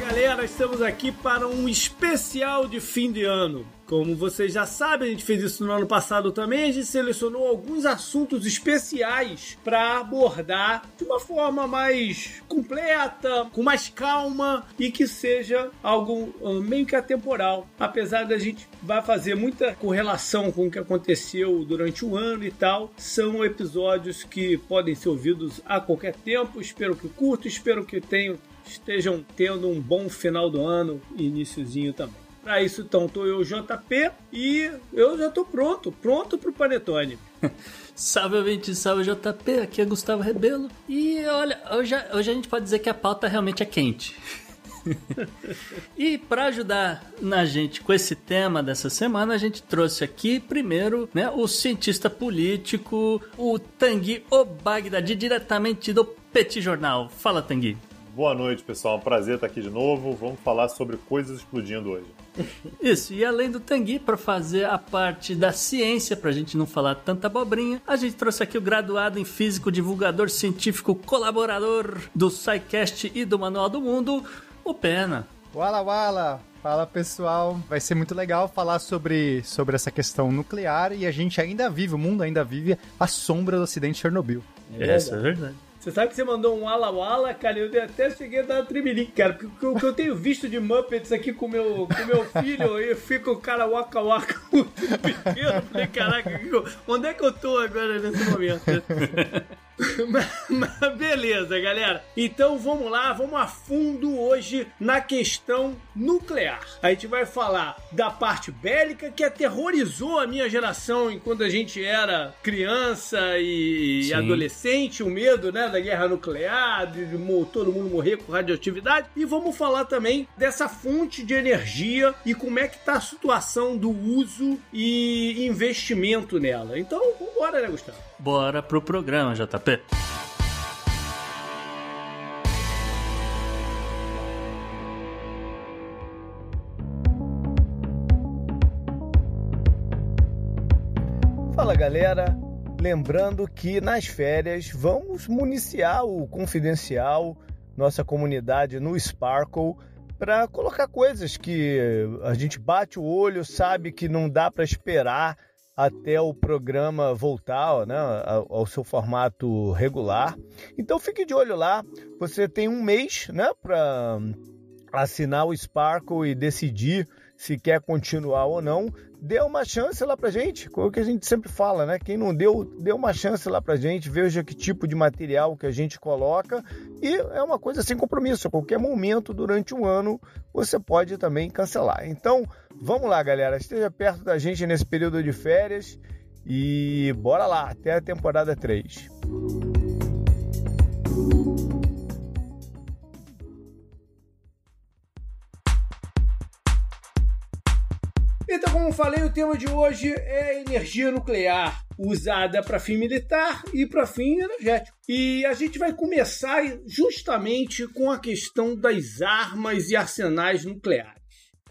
Galera, estamos aqui para um especial de fim de ano. Como vocês já sabem, a gente fez isso no ano passado também. A gente selecionou alguns assuntos especiais para abordar de uma forma mais completa, com mais calma e que seja algo uh, meio que atemporal. Apesar da gente vai fazer muita correlação com o que aconteceu durante o ano e tal, são episódios que podem ser ouvidos a qualquer tempo. Espero que curto, espero que tenham estejam tendo um bom final do ano e iníciozinho também. Para isso, então, tô eu, JP, e eu já tô pronto, pronto pro Panetone. salve, ouvinte, salve, JP, aqui é Gustavo Rebelo. E olha, hoje, hoje a gente pode dizer que a pauta realmente é quente. e para ajudar na gente com esse tema dessa semana, a gente trouxe aqui primeiro, né, o cientista político, o Tanguy Obagdadi, diretamente do Petit Jornal. Fala, Tanguy. Boa noite, pessoal. É um prazer estar aqui de novo. Vamos falar sobre coisas explodindo hoje. Isso, e além do Tanguy, para fazer a parte da ciência, para a gente não falar tanta abobrinha, a gente trouxe aqui o graduado em físico, divulgador científico, colaborador do SciCast e do Manual do Mundo, o Pena. Wala Wala! Fala pessoal, vai ser muito legal falar sobre, sobre essa questão nuclear e a gente ainda vive, o mundo ainda vive a sombra do acidente de Chernobyl. É, Essa é verdade. Você sabe que você mandou um Wala Wala, cara, eu até cheguei a dar tremelique, cara, porque o que eu tenho visto de Muppets aqui com meu, com meu filho, eu fico o cara waka waka muito pequeno, falei, caraca, onde é que eu tô agora nesse momento? Mas beleza, galera. Então vamos lá, vamos a fundo hoje na questão nuclear. A gente vai falar da parte bélica que aterrorizou a minha geração enquanto a gente era criança e adolescente, o medo, né, da guerra nuclear, de, de todo mundo morrer com radioatividade. E vamos falar também dessa fonte de energia e como é que tá a situação do uso e investimento nela. Então, vambora, né, Gustavo? Bora pro programa, JP. Fala galera, lembrando que nas férias vamos municiar o confidencial, nossa comunidade no Sparkle, para colocar coisas que a gente bate o olho, sabe que não dá para esperar até o programa voltar né, ao seu formato regular. Então fique de olho lá. Você tem um mês né, para assinar o Sparkle e decidir se quer continuar ou não. Dê uma chance lá pra gente, é o que a gente sempre fala, né? Quem não deu, dê uma chance lá pra gente, veja que tipo de material que a gente coloca e é uma coisa sem compromisso. A qualquer momento durante um ano você pode também cancelar. Então, vamos lá, galera, esteja perto da gente nesse período de férias e bora lá, até a temporada 3. Então, como falei, o tema de hoje é energia nuclear, usada para fim militar e para fim energético. E a gente vai começar justamente com a questão das armas e arsenais nucleares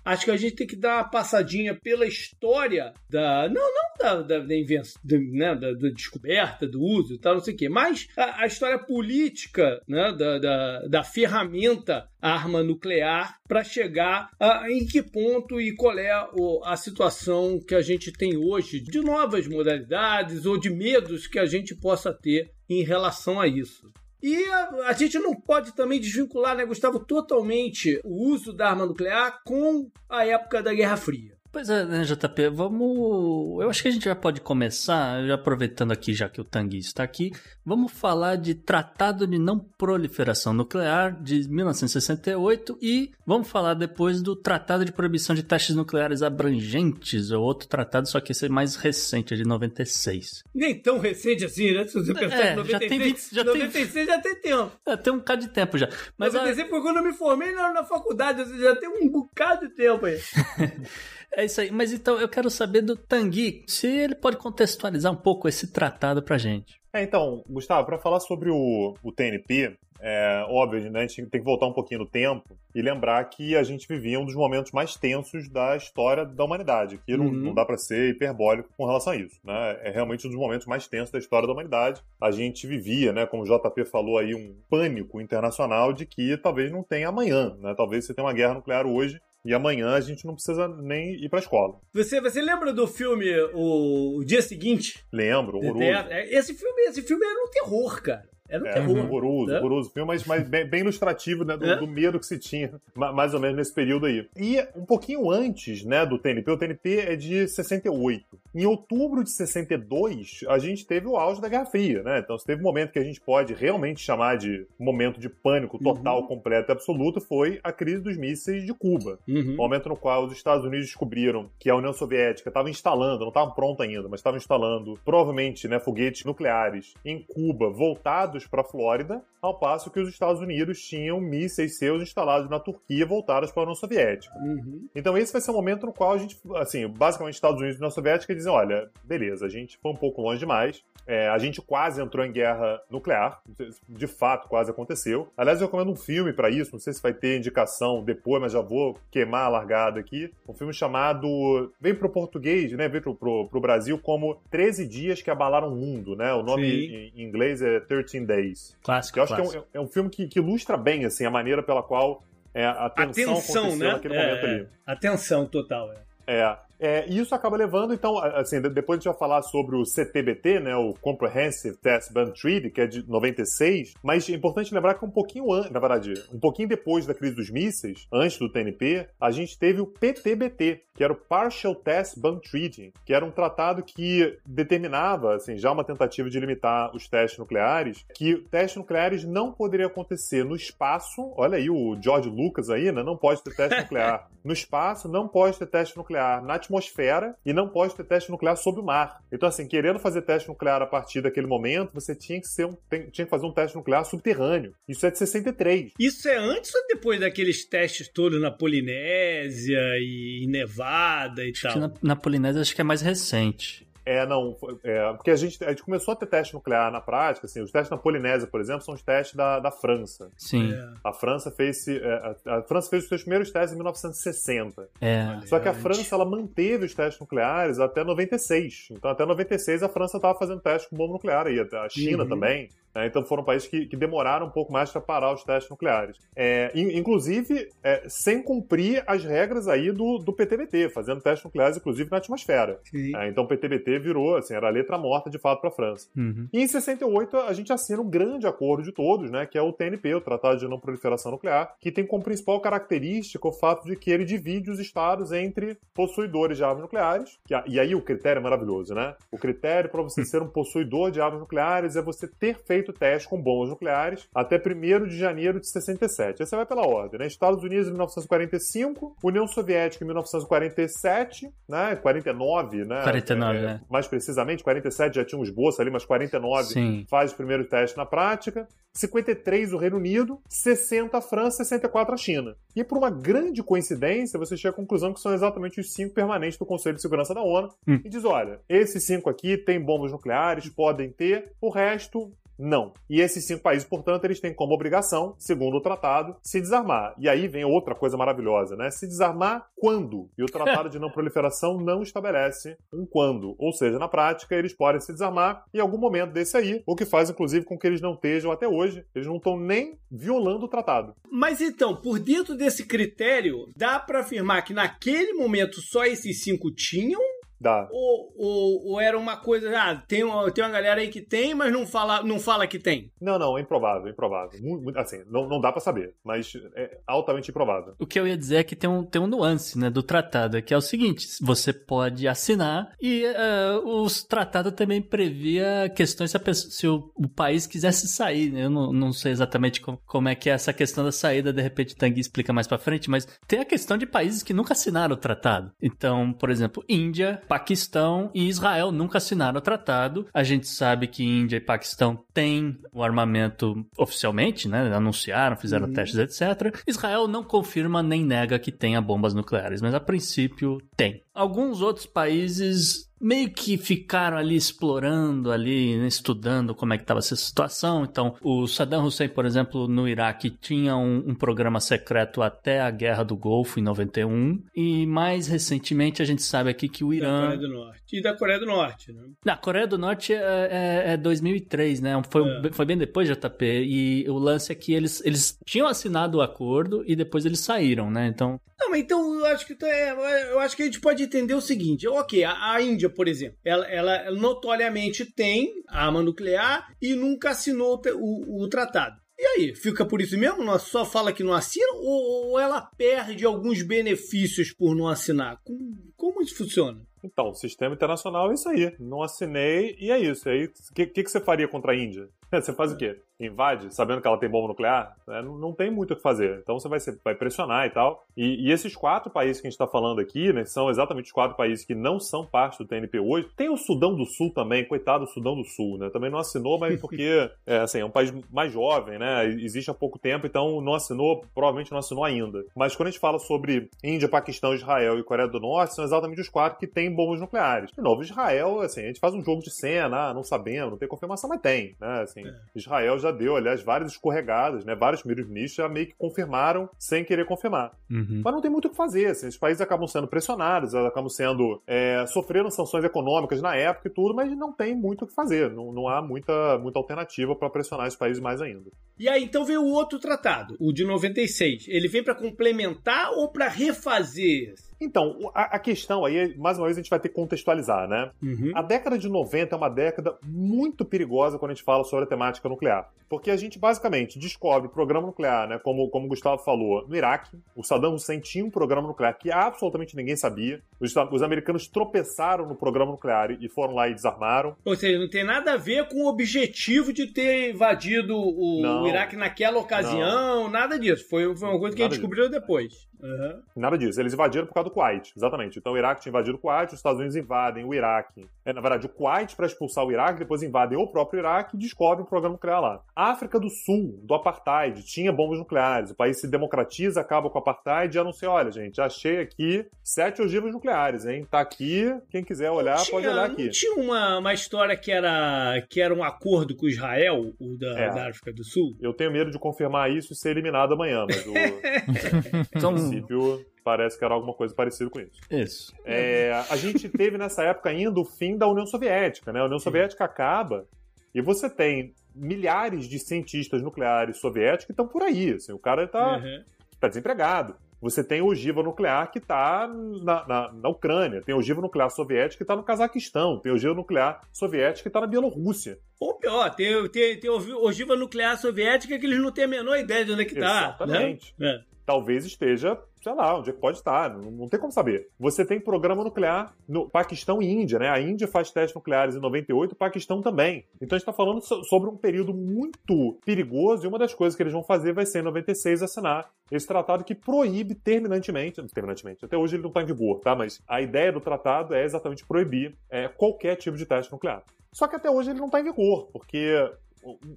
acho que a gente tem que dar uma passadinha pela história da. Não, não da, da, da invenção, né, da, da, descoberta, do uso e tal, não sei o quê, mas a, a história política né, da, da, da ferramenta arma nuclear para chegar a, em que ponto e qual é a, a situação que a gente tem hoje de novas modalidades ou de medos que a gente possa ter em relação a isso. E a, a, gente não pode também desvincular, né, Gustavo, totalmente o uso da arma nuclear com a época da Guerra Fria. Pois é, né, JP, vamos. Eu acho que a gente já pode começar, já aproveitando aqui, já que o Tanguy está aqui, vamos falar de Tratado de Não Proliferação Nuclear de 1968 e vamos falar depois do Tratado de Proibição de Testes Nucleares Abrangentes, ou outro tratado, só que esse é mais recente, é de 96. Nem tão recente assim, né? Se você pensar é, 96, já tem 20, já 96 tem, já tem tempo. É, tem um bocado de tempo já. Mas 96 a... foi quando eu me formei na, na faculdade, já tem um bocado de tempo aí. É isso aí. Mas então eu quero saber do Tanguy, se ele pode contextualizar um pouco esse tratado pra gente. É, então, Gustavo, para falar sobre o, o TNP, é óbvio, né, a gente tem que voltar um pouquinho no tempo e lembrar que a gente vivia um dos momentos mais tensos da história da humanidade, que não, Uhum. não dá para ser hiperbólico com relação a isso, né? É realmente um dos momentos mais tensos da história da humanidade. A gente vivia, né, como o JP falou aí, um pânico internacional de que talvez não tenha amanhã, né? Talvez você tenha uma guerra nuclear hoje e amanhã a gente não precisa nem ir para escola. Você, você lembra do filme O, o Dia Seguinte? Lembro, horroroso. É, Esse filme, esse filme era um terror, cara. Era um É, terror. horroroso, né? horroroso filme, mas, mas bem, bem ilustrativo, né, do, É. do medo que se tinha, ma- mais ou menos nesse período aí. E um pouquinho antes, né, do TNP, o TNP é de 68. Em outubro de 62, a gente teve o auge da Guerra Fria, né? Então, se teve um momento que a gente pode realmente chamar de momento de pânico total, Uhum. completo e absoluto, foi a crise dos mísseis de Cuba. Uhum. Momento no qual os Estados Unidos descobriram que a União Soviética estava instalando, não estava pronta ainda, mas estava instalando provavelmente né, foguetes nucleares em Cuba voltados para a Flórida, ao passo que os Estados Unidos tinham mísseis seus instalados na Turquia voltados para a União Soviética. Uhum. Então esse vai ser o momento no qual a gente, assim, basicamente Estados Unidos e União Soviética dizem, olha, beleza, a gente foi um pouco longe demais, é, a gente quase entrou em guerra nuclear, de fato quase aconteceu. Aliás, eu recomendo um filme para isso, não sei se vai ter indicação depois, mas já vou queimar a largada aqui. Um filme chamado, veio pro português, né, veio pro, pro, pro Brasil como 13 Dias que Abalaram o Mundo, né? O nome Sim. em inglês é 13 Days. Clássico, Que eu acho clássico. que é um, é um filme que, que ilustra bem, assim, a maneira pela qual é, a tensão, Atenção, aconteceu né? naquele É, momento ali. Atenção total, é. É. É, e isso acaba levando, então, assim, de- depois a gente vai falar sobre o CTBT, né, o Comprehensive Test Ban Treaty, que é de 96, mas é importante lembrar que um pouquinho antes, na verdade, um pouquinho depois da crise dos mísseis, antes do TNP, a gente teve o PTBT, que era o Partial Test Ban Treaty, que era um tratado que determinava, assim, já uma tentativa de limitar os testes nucleares, que testes nucleares não poderiam acontecer no espaço, olha aí o George Lucas aí, né, não pode ter teste nuclear. No espaço, não pode ter teste nuclear na atmosfera e não pode ter teste nuclear sob o mar. Então, assim, querendo fazer teste nuclear a partir daquele momento, você tinha que, ser um, tem- tinha que fazer um teste nuclear subterrâneo. Isso é de 63. Isso é antes ou depois daqueles testes todos na Polinésia e em Nevada e Acho tal? que na, na Polinésia acho que é mais recente. É, não, é, porque a gente, a gente começou a ter teste nuclear na prática, assim, os testes na Polinésia, por exemplo, são os testes da, da França. Sim. É. A França fez, é, a, a França fez os seus primeiros testes em 1960. É. Só que a. França ela manteve os testes nucleares até 96. Então, até 96, a França estava fazendo testes com bomba nuclear aí, até a China Uhum. também. Né? Então, foram países que, que demoraram um pouco mais para parar os testes nucleares. É, in- inclusive, é, sem cumprir as regras aí do, do PTBT, fazendo testes nucleares, inclusive, na atmosfera. É, então, o PTBT virou, assim, era a letra morta de fato para a França. Uhum. E em 68, a gente assina um grande acordo de todos, né, que é o TNP, o Tratado de Não Proliferação Nuclear, que tem como principal característica o fato de que ele divide os estados entre possuidores de armas nucleares, que, e aí o critério é maravilhoso, né? O critério para você ser um possuidor de armas nucleares é você ter feito teste com bombas nucleares até 1 de janeiro de 67. Essa vai pela ordem, né? Estados Unidos em 1945, União Soviética em 1947, né? 49, né? 49, é. Mais precisamente, 47 já tinha um esboço ali, mas 49 Sim. faz o primeiro teste na prática. 53 o Reino Unido, 60 a França, 64 a China. E por uma grande coincidência, você chega à conclusão que são exatamente os cinco permanentes do Conselho de Segurança da ONU Hum. e diz: olha, esses cinco aqui têm bombas nucleares, podem ter, o resto não. E esses cinco países, portanto, eles têm como obrigação, segundo o tratado, se desarmar. E aí vem outra coisa maravilhosa, né? Se desarmar quando? E o Tratado de Não Proliferação não estabelece um quando. Ou seja, na prática, eles podem se desarmar em algum momento desse aí, o que faz, inclusive, com que eles não estejam até hoje, eles não estão nem violando o tratado. Mas então, por dentro desse critério, dá pra afirmar que naquele momento só esses cinco tinham? Dá. Ou, ou, ou era uma coisa, ah, tem uma, tem uma galera aí que tem, mas não fala, não fala que tem? Não, não, é improvável, é improvável. Assim, não, não dá pra saber, mas é altamente improvável. O que eu ia dizer é que tem um, tem um nuance né, do tratado, que é o seguinte: você pode assinar e eh, os tratados também previa questões se, a pessoa- se o, o país quisesse sair. né? Eu não, não sei exatamente como, como é que é essa questão da saída, de repente o Tanguy explica mais pra frente, mas tem a questão de países que nunca assinaram o tratado. Então, por exemplo, Índia Paquistão e Israel nunca assinaram o tratado. A gente sabe que Índia e Paquistão têm o armamento oficialmente, né? Anunciaram, fizeram uhum. testes, etc. Israel não confirma nem nega que tenha bombas nucleares, mas a princípio tem. Alguns outros países meio que ficaram ali explorando ali, né, estudando como é que estava essa situação. Então, o Saddam Hussein, por exemplo, no Iraque tinha um, um, programa secreto até a Guerra do Golfo em 91 e mais recentemente a gente sabe aqui que o Irã da Coreia do Norte e da Coreia do Norte, né? Na Coreia do Norte é, é, é 2003, né? Foi, é. foi bem depois de JP e o lance é que eles, eles tinham assinado o acordo e depois eles saíram, né? Então não, mas então eu acho que é, eu acho que a gente pode entender o seguinte: ok, a, a Índia, por exemplo, ela, ela, notoriamente tem arma nuclear e nunca assinou o, o tratado. E aí, fica por isso mesmo? Nós só fala que não assina ou, ou ela perde alguns benefícios por não assinar? Como, como isso funciona? Então, sistema internacional é isso aí. Não assinei e é isso. E aí, o que, que, que, você faria contra a Índia? Você faz o quê? Invade, sabendo que ela tem bomba nuclear? É, não, não, tem muito o que fazer. Então você vai, ser, vai pressionar e tal. E, e, esses quatro países que a gente está falando aqui, né, são exatamente os quatro países que não são parte do TNP hoje. Tem o Sudão do Sul também, coitado do Sudão do Sul, né? Também não assinou, mas porque é, assim, é um país mais jovem, né? Existe há pouco tempo, então não assinou, provavelmente não assinou ainda. Mas quando a gente fala sobre Índia, Paquistão, Israel e Coreia do Norte, são exatamente os quatro que têm bombas nucleares. De novo, Israel, assim, a gente faz um jogo de cena, ah, não sabemos, não tem confirmação, mas tem, né? Assim, é. Israel já deu, aliás, várias escorregadas, né? Vários primeiros ministros já meio que confirmaram sem querer confirmar. Uhum. Mas não tem muito o que fazer, assim, os países acabam sendo pressionados, acabam sendo, é, sofreram sanções econômicas na época e tudo, mas não tem muito o que fazer, não, não há muita, muita alternativa para pressionar os países mais ainda. E aí, então veio o outro tratado, o de 96. Ele vem para complementar ou para refazer então, a, questão aí, mais uma vez, a gente vai ter que contextualizar, né? Uhum. A década de 90 é uma década muito perigosa quando a gente fala sobre a temática nuclear. Porque a gente basicamente descobre o programa nuclear, né? Como, como o Gustavo falou, no Iraque. O Saddam Hussein tinha um programa nuclear que absolutamente ninguém sabia. Os, os americanos tropeçaram no programa nuclear e foram lá e desarmaram. Ou seja, não tem nada a ver com o objetivo de ter invadido o, o Iraque naquela ocasião, não. nada disso. Foi, foi uma coisa que nada a gente descobriu disso. depois. Uhum. Nada disso. Eles invadiram por causa do Kuwait, exatamente. Então o Iraque tinha invadido o Kuwait, os Estados Unidos invadem o Iraque. É, na verdade, o Kuwait para expulsar o Iraque, depois invadem o próprio Iraque e descobrem o programa nuclear lá. A África do Sul, do apartheid, tinha bombas nucleares. O país se democratiza, acaba com o apartheid e anuncia: olha, gente, achei aqui sete ogivas nucleares, hein? Tá aqui, quem quiser olhar, tinha, pode olhar aqui. Não tinha uma, uma história que era, que era um acordo com Israel, o da, é. da África do Sul? Eu tenho medo de confirmar isso e ser eliminado amanhã, mas o. então, princípio parece que era alguma coisa parecida com isso. Isso. É, a gente teve nessa época ainda o fim da União Soviética, né? A União Soviética acaba e você tem milhares de cientistas nucleares soviéticos que estão por aí. Assim, o cara está uhum. tá desempregado. Você tem ogiva nuclear que está na, na, na, Ucrânia, tem ogiva nuclear soviética que está no Cazaquistão, tem ogiva nuclear soviética que está na Bielorrússia. Ou pior, tem, tem, tem ogiva nuclear soviética que eles não têm a menor ideia de onde é que está. Exatamente. Né? É talvez esteja, sei lá, onde é que pode estar, não, não, tem como saber. Você tem programa nuclear no Paquistão e Índia, né? A Índia faz testes nucleares em 98, o Paquistão também. Então a gente está falando so sobre um período muito perigoso e uma das coisas que eles vão fazer vai ser em 96 assinar esse tratado que proíbe terminantemente, terminantemente, até hoje ele não está em vigor, tá? Mas a ideia do tratado é exatamente proibir é, qualquer tipo de teste nuclear. Só que até hoje ele não está em vigor, porque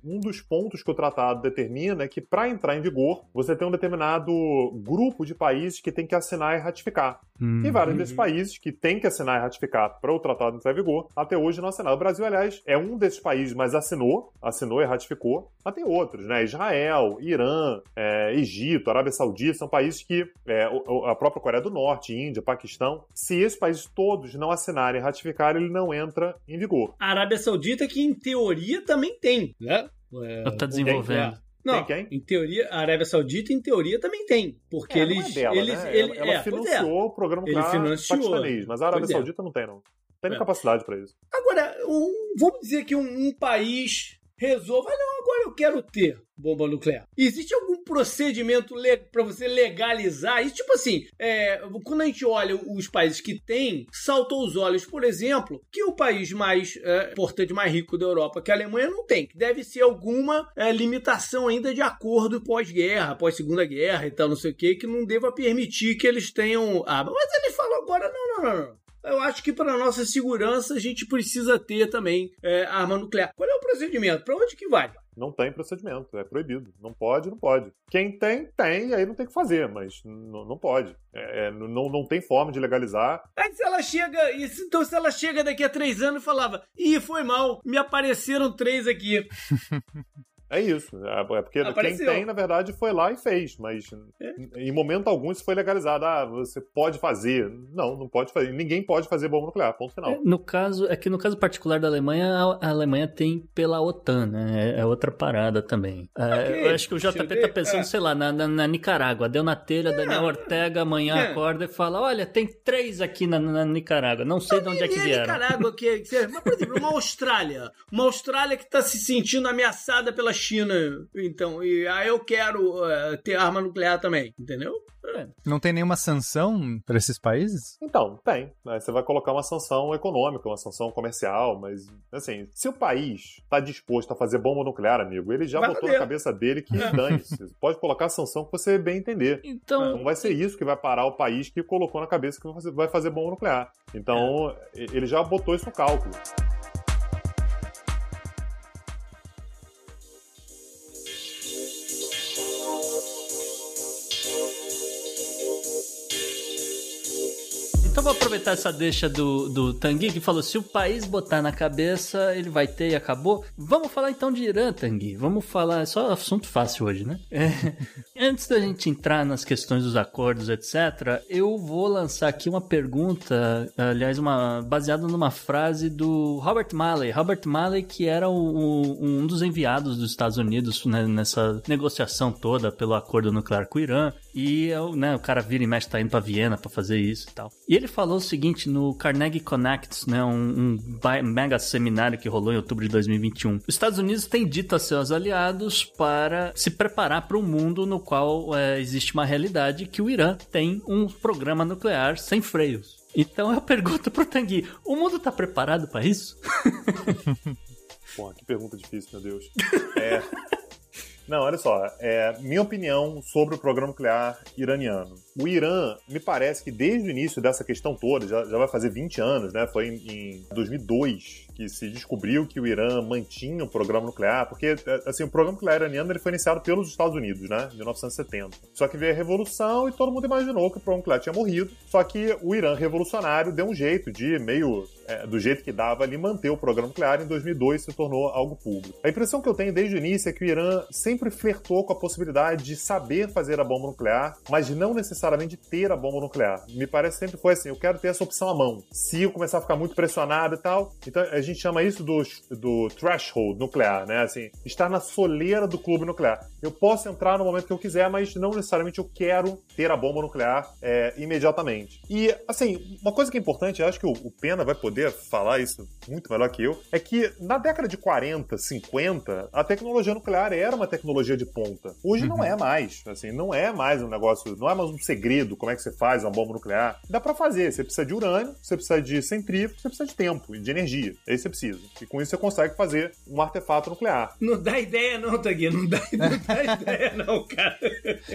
um dos pontos que o tratado determina é que, para entrar em vigor, você tem um determinado grupo de países que tem que assinar e ratificar. Uhum. E vários desses países que têm que assinar e ratificar para o tratado entrar em vigor, até hoje não assinaram. O Brasil, aliás, é um desses países, mas assinou, assinou e ratificou. Mas tem outros, né? Israel, Irã, é, Egito, Arábia Saudita, são países que, é, a própria Coreia do Norte, Índia, Paquistão, se esses países todos não assinarem e ratificarem, ele não entra em vigor. A Arábia Saudita, que em teoria também tem, né? É, tá desenvolvendo. Não, tem quem? em teoria, a Arábia Saudita, em teoria, também tem. Porque é, eles. É dela, eles, né? ele, ela, ela é, financiou o programa ele financiou. paquistanês, mas a Arábia pois é. Saudita não tem, não. Tem é. capacidade para isso. Agora, um, vamos dizer que um, um país resolva, não, agora eu quero ter bomba nuclear. Existe algum procedimento para você legalizar isso? Tipo assim, é, quando a gente olha os países que têm, saltou os olhos, por exemplo, que o país mais é, importante, mais rico da Europa, que a Alemanha, não tem, que deve ser alguma é, limitação ainda de acordo pós-guerra, pós-segunda guerra e tal, não sei o que, que não deva permitir que eles tenham arma. Mas ele falou agora, não, não, não, não. Eu acho que para nossa segurança a gente precisa ter também é, arma nuclear. Qual é o procedimento? Para onde que vai? Não tem procedimento, é proibido. Não pode, não pode. Quem tem, tem, aí não tem que fazer, mas não pode. É, é, não, não tem forma de legalizar. Aí se ela chega, então se ela chega daqui a três anos e falava, ih, foi mal, me apareceram três aqui. É isso. É, é porque Apareceu. quem tem, na verdade, foi lá e fez. Mas é. em momento algum isso foi legalizado. Ah, você pode fazer. Não, não pode fazer. Ninguém pode fazer bomba nuclear. Ponto final. É, no caso, é que no caso particular da Alemanha, a Alemanha tem pela OTAN, né? É, é outra parada também. É, okay. eu acho que o JP tá pensando, sei lá, na, na, na, Nicarágua. Deu na telha, Daniel Ortega amanhã acorda e fala: olha, tem três aqui na, na Nicarágua. Não sei de onde é que vieram. Nicarágua, que, que, mas, por exemplo, uma Austrália. Uma Austrália que está se sentindo ameaçada pela China, então, e aí eu quero uh, ter arma nuclear também, entendeu? É. Não tem nenhuma sanção para esses países? Então, tem. Né? Você vai colocar uma sanção econômica, uma sanção comercial, mas, assim, se o país está disposto a fazer bomba nuclear, amigo, ele já vai botou fazer. na cabeça dele que é. dane-se. Pode colocar a sanção que você bem entender. Então... Não vai ser isso que vai parar o país que colocou na cabeça que vai fazer bomba nuclear. Então, é. ele já botou isso no cálculo. Então vou aproveitar essa deixa do, do Tanguy, que falou: se o país botar na cabeça, ele vai ter e acabou. Vamos falar então de Irã, Tanguy. Vamos falar. É só assunto fácil hoje, né? É. Antes da gente entrar nas questões dos acordos, etc., eu vou lançar aqui uma pergunta, aliás, uma baseada numa frase do Robert Malley. Robert Malley, que era o, o, um dos enviados dos Estados Unidos né, nessa negociação toda pelo acordo nuclear com o Irã. E né, o cara vira e mexe, tá indo pra Viena pra fazer isso e tal. E ele falou o seguinte no Carnegie Connects, né, um, um mega seminário que rolou em outubro de 2021. Os Estados Unidos têm dito a seus aliados para se preparar para um mundo no qual é, existe uma realidade que o Irã tem um programa nuclear sem freios. Então eu pergunto pro Tanguy, o mundo tá preparado para isso? Pô, que pergunta difícil, meu Deus. É. Não, olha só. É, minha opinião sobre o programa nuclear iraniano. O Irã, me parece que desde o início dessa questão toda, já, já vai fazer 20 anos, né? Foi em, em 2002 que se descobriu que o Irã mantinha um programa nuclear, porque assim, o programa nuclear iraniano ele foi iniciado pelos Estados Unidos, né, em 1970. Só que veio a revolução e todo mundo imaginou que o programa nuclear tinha morrido. Só que o Irã revolucionário deu um jeito de meio é, do jeito que dava ali manter o programa nuclear. Em 2002 se tornou algo público. A impressão que eu tenho desde o início é que o Irã sempre flertou com a possibilidade de saber fazer a bomba nuclear, mas não necessariamente ter a bomba nuclear. Me parece sempre foi assim, eu quero ter essa opção à mão. Se eu começar a ficar muito pressionado e tal, então a gente gente chama isso do, do threshold nuclear, né? Assim, estar na soleira do clube nuclear. Eu posso entrar no momento que eu quiser, mas não necessariamente eu quero ter a bomba nuclear é, imediatamente. E, assim, uma coisa que é importante, eu acho que o, o Pena vai poder falar isso muito melhor que eu, é que na década de 40, 50, a tecnologia nuclear era uma tecnologia de ponta. Hoje uhum. não é mais. Assim, não é mais um negócio, não é mais um segredo como é que você faz uma bomba nuclear. Dá para fazer. Você precisa de urânio, você precisa de centrífugo, você precisa de tempo e de energia. Esse você precisa. E com isso você consegue fazer um artefato nuclear. Não dá ideia, não, Tagui. Não dá, não dá ideia, não, cara.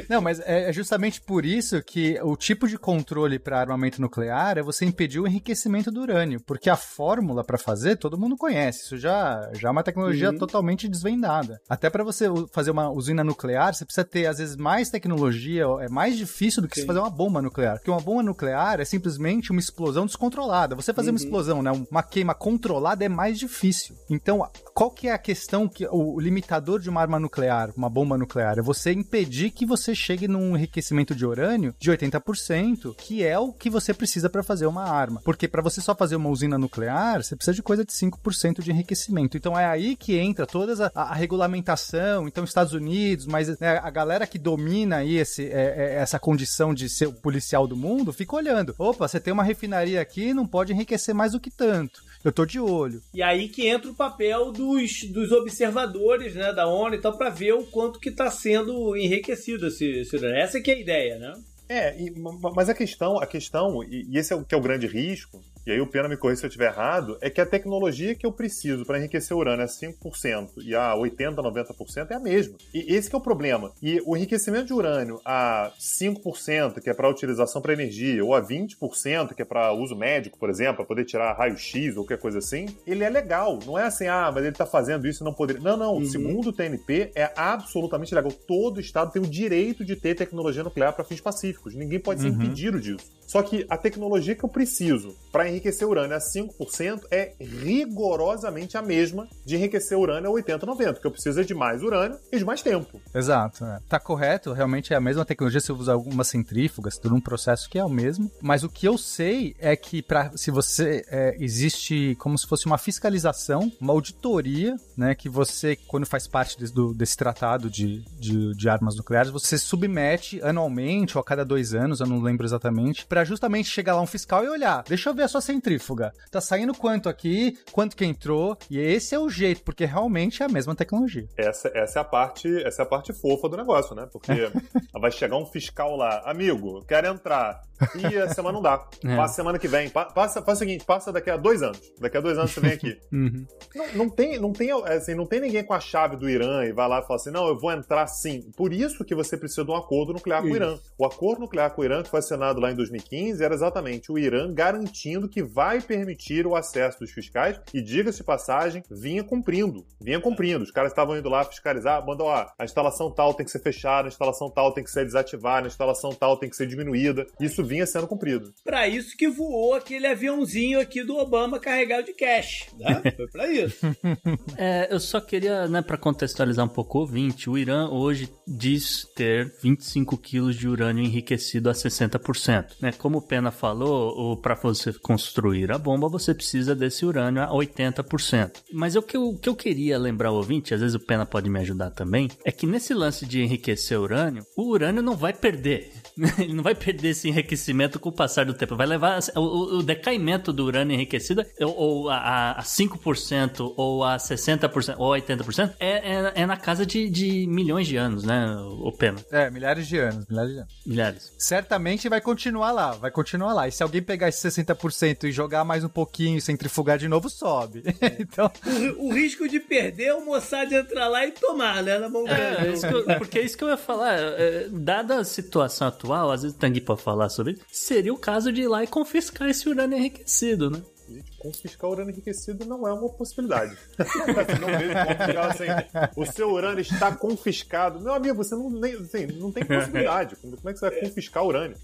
Não, mas é justamente por isso que o tipo de controle para armamento nuclear é você impedir o enriquecimento do urânio. Porque a fórmula para fazer todo mundo conhece. Isso já, já é uma tecnologia uhum. totalmente desvendada. Até para você fazer uma usina nuclear, você precisa ter, às vezes, mais tecnologia. É mais difícil do que Sim. fazer uma bomba nuclear. Porque uma bomba nuclear é simplesmente uma explosão descontrolada. Você fazer uhum. uma explosão, né? Uma queima controlada é mais difícil. Então, qual que é a questão que o limitador de uma arma nuclear, uma bomba nuclear, é você impedir que você chegue num enriquecimento de urânio de 80%, que é o que você precisa para fazer uma arma. Porque para você só fazer uma usina nuclear, você precisa de coisa de 5% de enriquecimento. Então é aí que entra toda a, a regulamentação, então Estados Unidos, mas né, a galera que domina aí esse, é, é, essa condição de ser o policial do mundo, fica olhando. Opa, você tem uma refinaria aqui, não pode enriquecer mais do que tanto. Eu tô de olho. E aí que entra o papel dos, dos observadores, né, da ONU e tal, para ver o quanto que tá sendo enriquecido esse, esse Essa que é a ideia, né? É, e, mas a questão, a questão, e esse é o que é o grande risco, e aí o Pena me corrija se eu estiver errado, é que a tecnologia que eu preciso para enriquecer urânio é 5% e a 80%, 90% é a mesma. E esse é o problema. E o enriquecimento de urânio a 5%, que é para utilização para energia, ou a 20%, que é para uso médico, por exemplo, para poder tirar raio-x ou qualquer coisa assim, ele é legal. Não é assim, ah, mas ele está fazendo isso e não poderia. Não, não. Uhum. Segundo o TNP, é absolutamente legal. Todo Estado tem o direito de ter tecnologia nuclear para fins pacíficos. Ninguém pode ser uhum. impedido disso. Só que a tecnologia que eu preciso para enriquecer urânio a 5% é rigorosamente a mesma de enriquecer urânio a 80, 90, que eu preciso é de mais urânio e de mais tempo. Exato. É. Tá correto, realmente é a mesma tecnologia se usa algumas centrífugas, tudo um processo que é o mesmo. Mas o que eu sei é que para se você é, existe como se fosse uma fiscalização, uma auditoria, né, que você quando faz parte desse, do, desse tratado de, de, de armas nucleares, você submete anualmente ou a cada dois anos, eu não lembro exatamente, para justamente chegar lá um fiscal e olhar, deixa eu ver a sua centrífuga. Tá saindo quanto aqui, quanto que entrou, e esse é o jeito, porque realmente é a mesma tecnologia. Essa, essa é a parte, essa é a parte fofa do negócio, né? Porque vai chegar um fiscal lá, amigo, quero entrar. E a semana não dá. É. Passa semana que vem. Passa, faz o seguinte, passa daqui a dois anos. Daqui a dois anos você vem aqui. uhum. não, não, tem, não, tem, assim, não tem ninguém com a chave do Irã e vai lá e fala assim, não, eu vou entrar sim. Por isso que você precisa de um acordo nuclear com o Irã. O acordo nuclear com o Irã, que foi assinado lá em 2015, 2015 era exatamente o Irã garantindo que vai permitir o acesso dos fiscais e, diga-se de passagem, vinha cumprindo. Vinha cumprindo. Os caras estavam indo lá fiscalizar, mandou, ó, a instalação tal tem que ser fechada, a instalação tal tem que ser desativada, a instalação tal tem que ser diminuída. Isso vinha sendo cumprido. Para isso que voou aquele aviãozinho aqui do Obama carregado de cash. Né? Foi para isso. é, eu só queria, né, para contextualizar um pouco o ouvinte, o Irã hoje diz ter 25 quilos de urânio enriquecido a 60%. Né? Como o Pena falou, para você construir a bomba, você precisa desse urânio a 80%. Mas o que, eu, o que eu queria lembrar o ouvinte, às vezes o Pena pode me ajudar também, é que nesse lance de enriquecer urânio, o urânio não vai perder. Ele não vai perder esse enriquecimento com o passar do tempo. Vai levar o, o decaimento do urânio enriquecido, ou a, a 5%, ou a 60%, ou a 80%, é, é, é na casa de, de milhões de anos, né, o Pena? É, milhares de anos, milhares de anos. Milhares. Certamente vai continuar lá, vai continuar lá. E se alguém pegar esse 60% e jogar mais um pouquinho, centrifugar de novo, sobe. então... O, o, risco de perder é o Mossad entrar lá e tomar, né? Na mão é, é eu, porque é isso que eu ia falar. É, dada a situação atual, às vezes o Tanguy pode falar sobre isso, seria o caso de ir lá e confiscar esse urânio enriquecido, né? Confiscar urânio enriquecido não é uma possibilidade. não vejo como assim, o seu urânio está confiscado. Meu amigo, você não, nem, assim, não tem possibilidade. Como é que você vai confiscar urânio?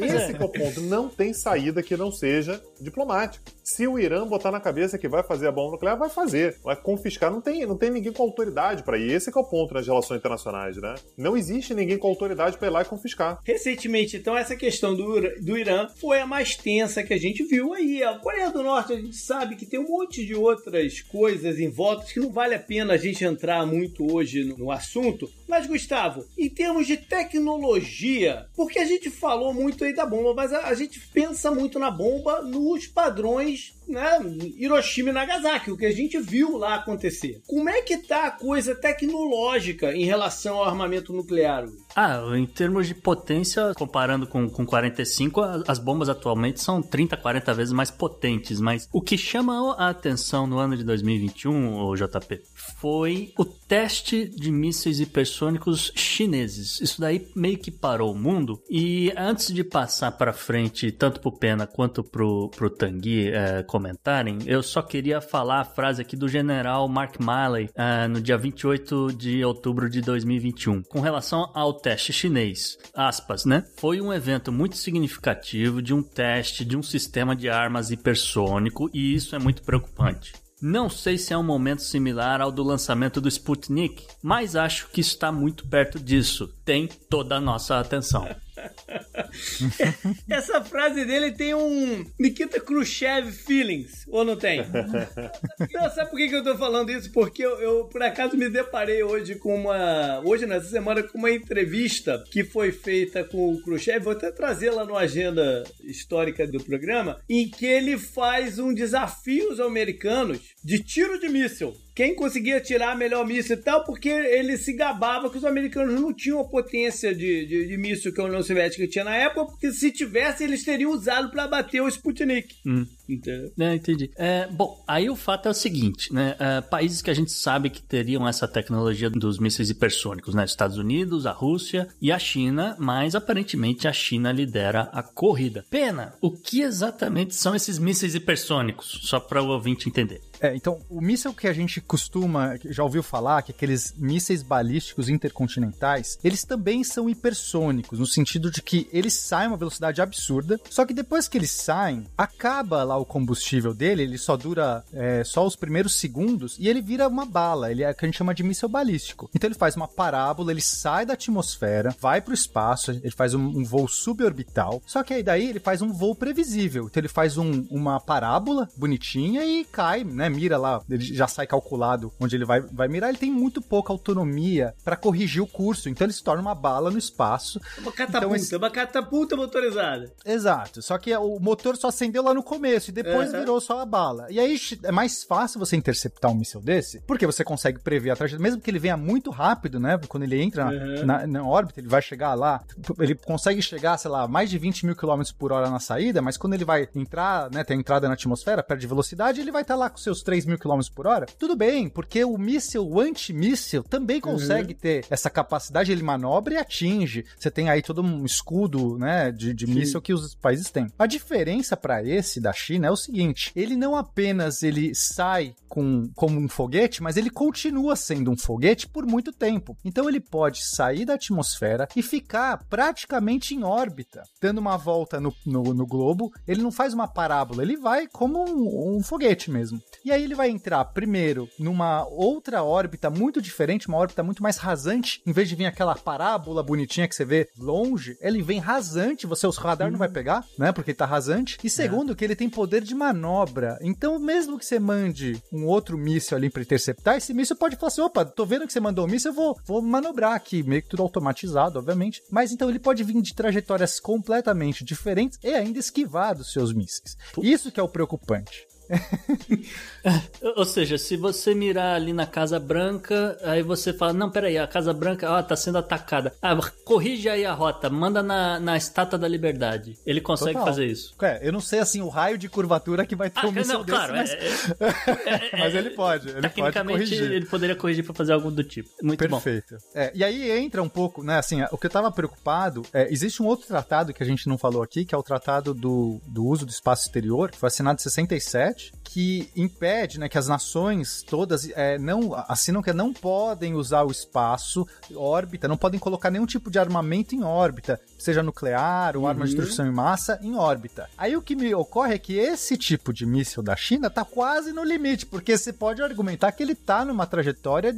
Esse é o ponto. Não tem saída que não seja diplomática. Se o Irã botar na cabeça que vai fazer a bomba nuclear, vai fazer. Vai confiscar. Não tem, não tem ninguém com autoridade para ir. Esse é o ponto nas relações internacionais, né? Não existe ninguém com autoridade para ir lá e confiscar. Recentemente, então, essa questão do, do Irã foi a mais tensa que a gente viu aí. A Coreia do Norte, gente sabe que tem um monte de outras coisas em volta que não vale a pena a gente entrar muito hoje no, assunto. Mas, Gustavo, em termos de tecnologia, porque a gente falou muito aí da bomba, mas a, a gente pensa muito na bomba nos padrões né, Hiroshima e Nagasaki, o que a gente viu lá acontecer. Como é que tá a coisa tecnológica em relação ao armamento nuclear? Ah, em termos de potência, comparando com, com 45, as bombas atualmente são 30, 40 vezes mais potentes, mas o que chama a atenção no ano de 2021, o JP, foi o teste de mísseis hipersônicos chineses. Isso daí meio que parou o mundo. E antes de passar para frente, tanto pro Pena quanto pro, pro Tanguy é, comentarem, eu só queria falar a frase aqui do general Mark Milley é, no dia 28 de outubro de 2021, com relação ao teste chinês. Aspas, né? Foi um evento muito significativo de um teste de um sistema de armas hipersônico e isso é muito preocupante. Não sei se é um momento similar ao do lançamento do Sputnik, mas acho que está muito perto disso. Tem toda a nossa atenção. Essa frase dele tem um Nikita Khrushchev feelings, ou não tem? não, sabe por que, eu tô falando isso? Porque eu, eu, por acaso, me deparei hoje com uma. Hoje, nessa semana, com uma entrevista que foi feita com o Khrushchev. Vou até trazê-la no agenda histórica do programa, em que ele faz um desafio aos americanos de tiro de míssil quem conseguia tirar melhor míssil e tal, porque ele se gabava que os americanos não tinham a potência de, de, de míssil que a União Soviética tinha na época, porque se tivesse, eles teriam usado para bater o Sputnik. Hum. Entendeu? Não, entendi. É, bom, aí o fato é o seguinte, né? É, países que a gente sabe que teriam essa tecnologia dos mísseis hipersônicos, né? Estados Unidos, a Rússia e a China, mas aparentemente a China lidera a corrida. Pena, o que exatamente são esses mísseis hipersônicos? Só para o ouvinte entender. É, então, o míssil que a gente costuma, já ouviu falar, que é aqueles mísseis balísticos intercontinentais, eles também são hipersônicos, no sentido de que eles saem a uma velocidade absurda, só que depois que eles saem, acaba lá o combustível dele, ele só dura é, só os primeiros segundos e ele vira uma bala, ele é o que a gente chama de míssil balístico. Então ele faz uma parábola, ele sai da atmosfera, vai para o espaço, ele faz um, um, voo suborbital, só que aí daí ele faz um voo previsível, então ele faz um, uma parábola bonitinha e cai, né? Mira lá, ele já sai calculado onde ele vai, vai mirar. Ele tem muito pouca autonomia para corrigir o curso, então ele se torna uma bala no espaço. Uma catapulta, então, esse... uma catapulta motorizada. Exato, só que o motor só acendeu lá no começo e depois uhum. virou só a bala. E aí é mais fácil você interceptar um míssil desse, porque você consegue prever a trajetória, mesmo que ele venha muito rápido, né? Quando ele entra uhum. na, na, órbita, ele vai chegar lá, ele consegue chegar, sei lá, mais de 20 mil quilômetros por hora na saída, mas quando ele vai entrar, né, tem a entrada na atmosfera, perde velocidade, ele vai estar tá lá com seus 3 mil quilômetros por hora, tudo bem, porque o míssil, o antimíssil, também consegue uhum. ter essa capacidade, ele manobra e atinge. Você tem aí todo um escudo, né, de, de míssil que os países têm. A diferença para esse da China é o seguinte, ele não apenas ele sai com, como um foguete, mas ele continua sendo um foguete por muito tempo. Então ele pode sair da atmosfera e ficar praticamente em órbita, dando uma volta no, no, no globo. Ele não faz uma parábola, ele vai como um, um foguete mesmo. E aí ele vai entrar primeiro numa outra órbita muito diferente, uma órbita muito mais rasante, em vez de vir aquela parábola bonitinha que você vê longe, ele vem rasante, você os radar não vai pegar, né? Porque ele tá rasante. E segundo, é. que ele tem poder de manobra. Então, mesmo que você mande um outro míssil ali para interceptar, esse míssil pode falar assim: opa, tô vendo que você mandou um míssil, eu vou, vou manobrar aqui, meio que tudo automatizado, obviamente. Mas então ele pode vir de trajetórias completamente diferentes e ainda esquivar dos seus mísseis. Isso que é o preocupante. Ou seja, se você mirar ali na Casa Branca, aí você fala: Não, peraí, a Casa Branca ó, tá sendo atacada. Ah, corrige aí a rota, manda na, na Estátua da Liberdade. Ele consegue Total. fazer isso. É, eu não sei assim o raio de curvatura que vai ter ah, um míssil não, desse, claro, mas... É, é, mas ele pode. Ele tecnicamente, pode corrigir. ele poderia corrigir para fazer algo do tipo. Muito Perfeito. bom. É, e aí entra um pouco, né? Assim, o que eu tava preocupado é, existe um outro tratado que a gente não falou aqui, que é o Tratado do, do Uso do Espaço Exterior, que foi assinado em 67, que impede né, que as nações todas é, não assinam que não podem usar o espaço, órbita, não podem colocar nenhum tipo de armamento em órbita, seja nuclear ou uhum. arma de uhum. destruição em massa, em órbita. Aí o que me ocorre é que esse tipo de míssil da China tá quase no limite, porque você pode argumentar que ele tá numa trajetória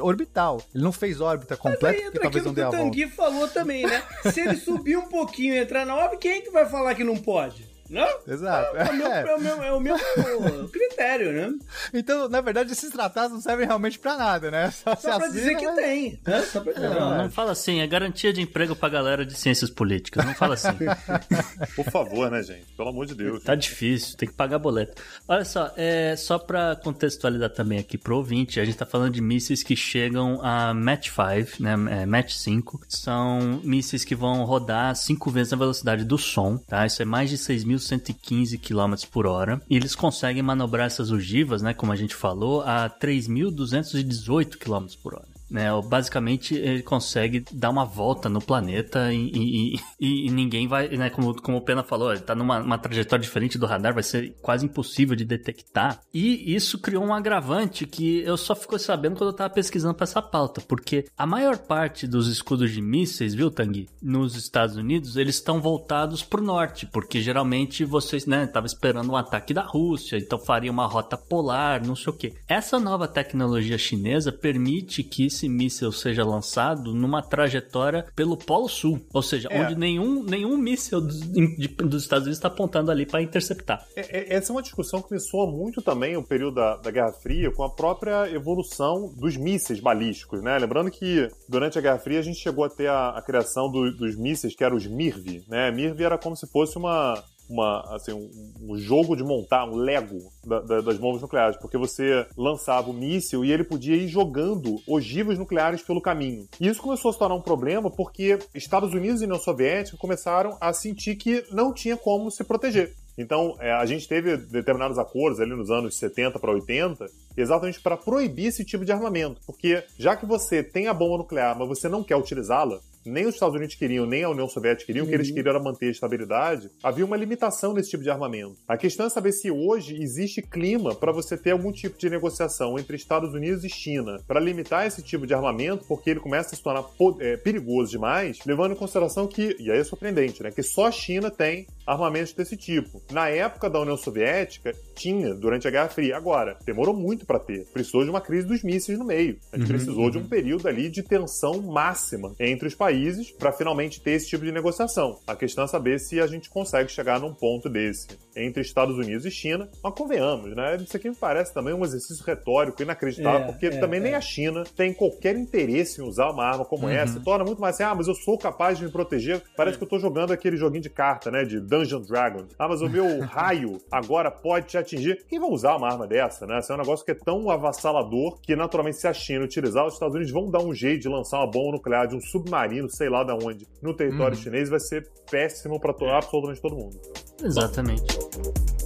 orbital. Ele não fez órbita completa, porque talvez não dê a volta. O Tanguy falou também, né? Se ele subir um pouquinho e entrar na órbita, quem é que vai falar que não pode? Não? Exato. É, é, o meu, é. o meu, é o meu critério, né? Então, na verdade, esses tratados não servem realmente pra nada, né? Só, Só pra dizer que mas... tem. Né? Só pra... É, não, não fala assim, é garantia de emprego pra galera de ciências políticas. Não fala assim. Por favor, né, gente? Pelo amor de Deus. Tá gente. difícil, tem que pagar boleto. Olha só, é, só pra contextualizar também aqui pro ouvinte, a gente tá falando de mísseis que chegam a Mach 5, né? É, Mach 5. São mísseis que vão rodar cinco vezes a velocidade do som, tá? Isso é mais de 6 mil 1.115 km por hora. E eles conseguem manobrar essas ogivas, né, como a gente falou, a 3.218 km por hora. Né, basicamente ele consegue dar uma volta no planeta e, e, e, e ninguém vai, né, como, como o Pena falou, ele tá numa trajetória diferente do radar, vai ser quase impossível de detectar. E isso criou um agravante que eu só fico sabendo quando eu tava pesquisando para essa pauta, porque a maior parte dos escudos de mísseis, viu, Tanguy, nos Estados Unidos, eles estão voltados pro norte, porque geralmente vocês, né, tava esperando um ataque da Rússia, então faria uma rota polar, não sei o que. Essa nova tecnologia chinesa permite que esse míssil seja lançado numa trajetória pelo Polo Sul, ou seja, é. onde nenhum, nenhum míssil dos, de, dos Estados Unidos está apontando ali para interceptar. É, é, essa é uma discussão que me soa muito também o período da, da Guerra Fria com a própria evolução dos mísseis balísticos, né? Lembrando que durante a Guerra Fria a gente chegou a ter a, a criação do, dos mísseis que eram os MIRV, né? MIRV era como se fosse uma uma, assim, um, um, jogo de montar, um Lego da, da, das bombas nucleares, porque você lançava o míssil e ele podia ir jogando ogivas nucleares pelo caminho. E isso começou a se tornar um problema porque Estados Unidos e União Soviética começaram a sentir que não tinha como se proteger. Então, é, a gente teve determinados acordos ali nos anos 70 para 80, exatamente para proibir esse tipo de armamento. Porque já que você tem a bomba nuclear, mas você não quer utilizá-la, nem os Estados Unidos queriam, nem a União Soviética queriam, o que eles queriam era manter a estabilidade, havia uma limitação nesse tipo de armamento. A questão é saber se hoje existe clima para você ter algum tipo de negociação entre Estados Unidos e China para limitar esse tipo de armamento, porque ele começa a se tornar é, perigoso demais, levando em consideração que, e aí é surpreendente, né, que só a China tem armamentos desse tipo. Na época da União Soviética, tinha, durante a Guerra Fria. Agora, demorou muito para ter. Precisou de uma crise dos mísseis no meio. A gente uhum, precisou uhum. de um uhum. período ali de tensão máxima entre os países para finalmente ter esse tipo de negociação. A questão é saber se a gente consegue chegar num ponto desse entre Estados Unidos e China. Mas convenhamos, né? Isso aqui me parece também um exercício retórico inacreditável, é, porque é, também é. nem a China tem qualquer interesse em usar uma arma como uhum. essa. torna muito mais assim, ah, mas eu sou capaz de me proteger. Parece é. que eu tô jogando aquele joguinho de carta, né? De Dungeon Dragon. Ah, mas o meu raio agora pode te atingir. Quem vai usar uma arma dessa, né? Esse é um negócio que é tão avassalador que, naturalmente, se a China utilizar, os Estados Unidos vão dar um jeito de lançar uma bomba nuclear de um submarino, sei lá da onde, no território uhum. chinês, vai ser péssimo para absolutamente todo mundo. Exatamente.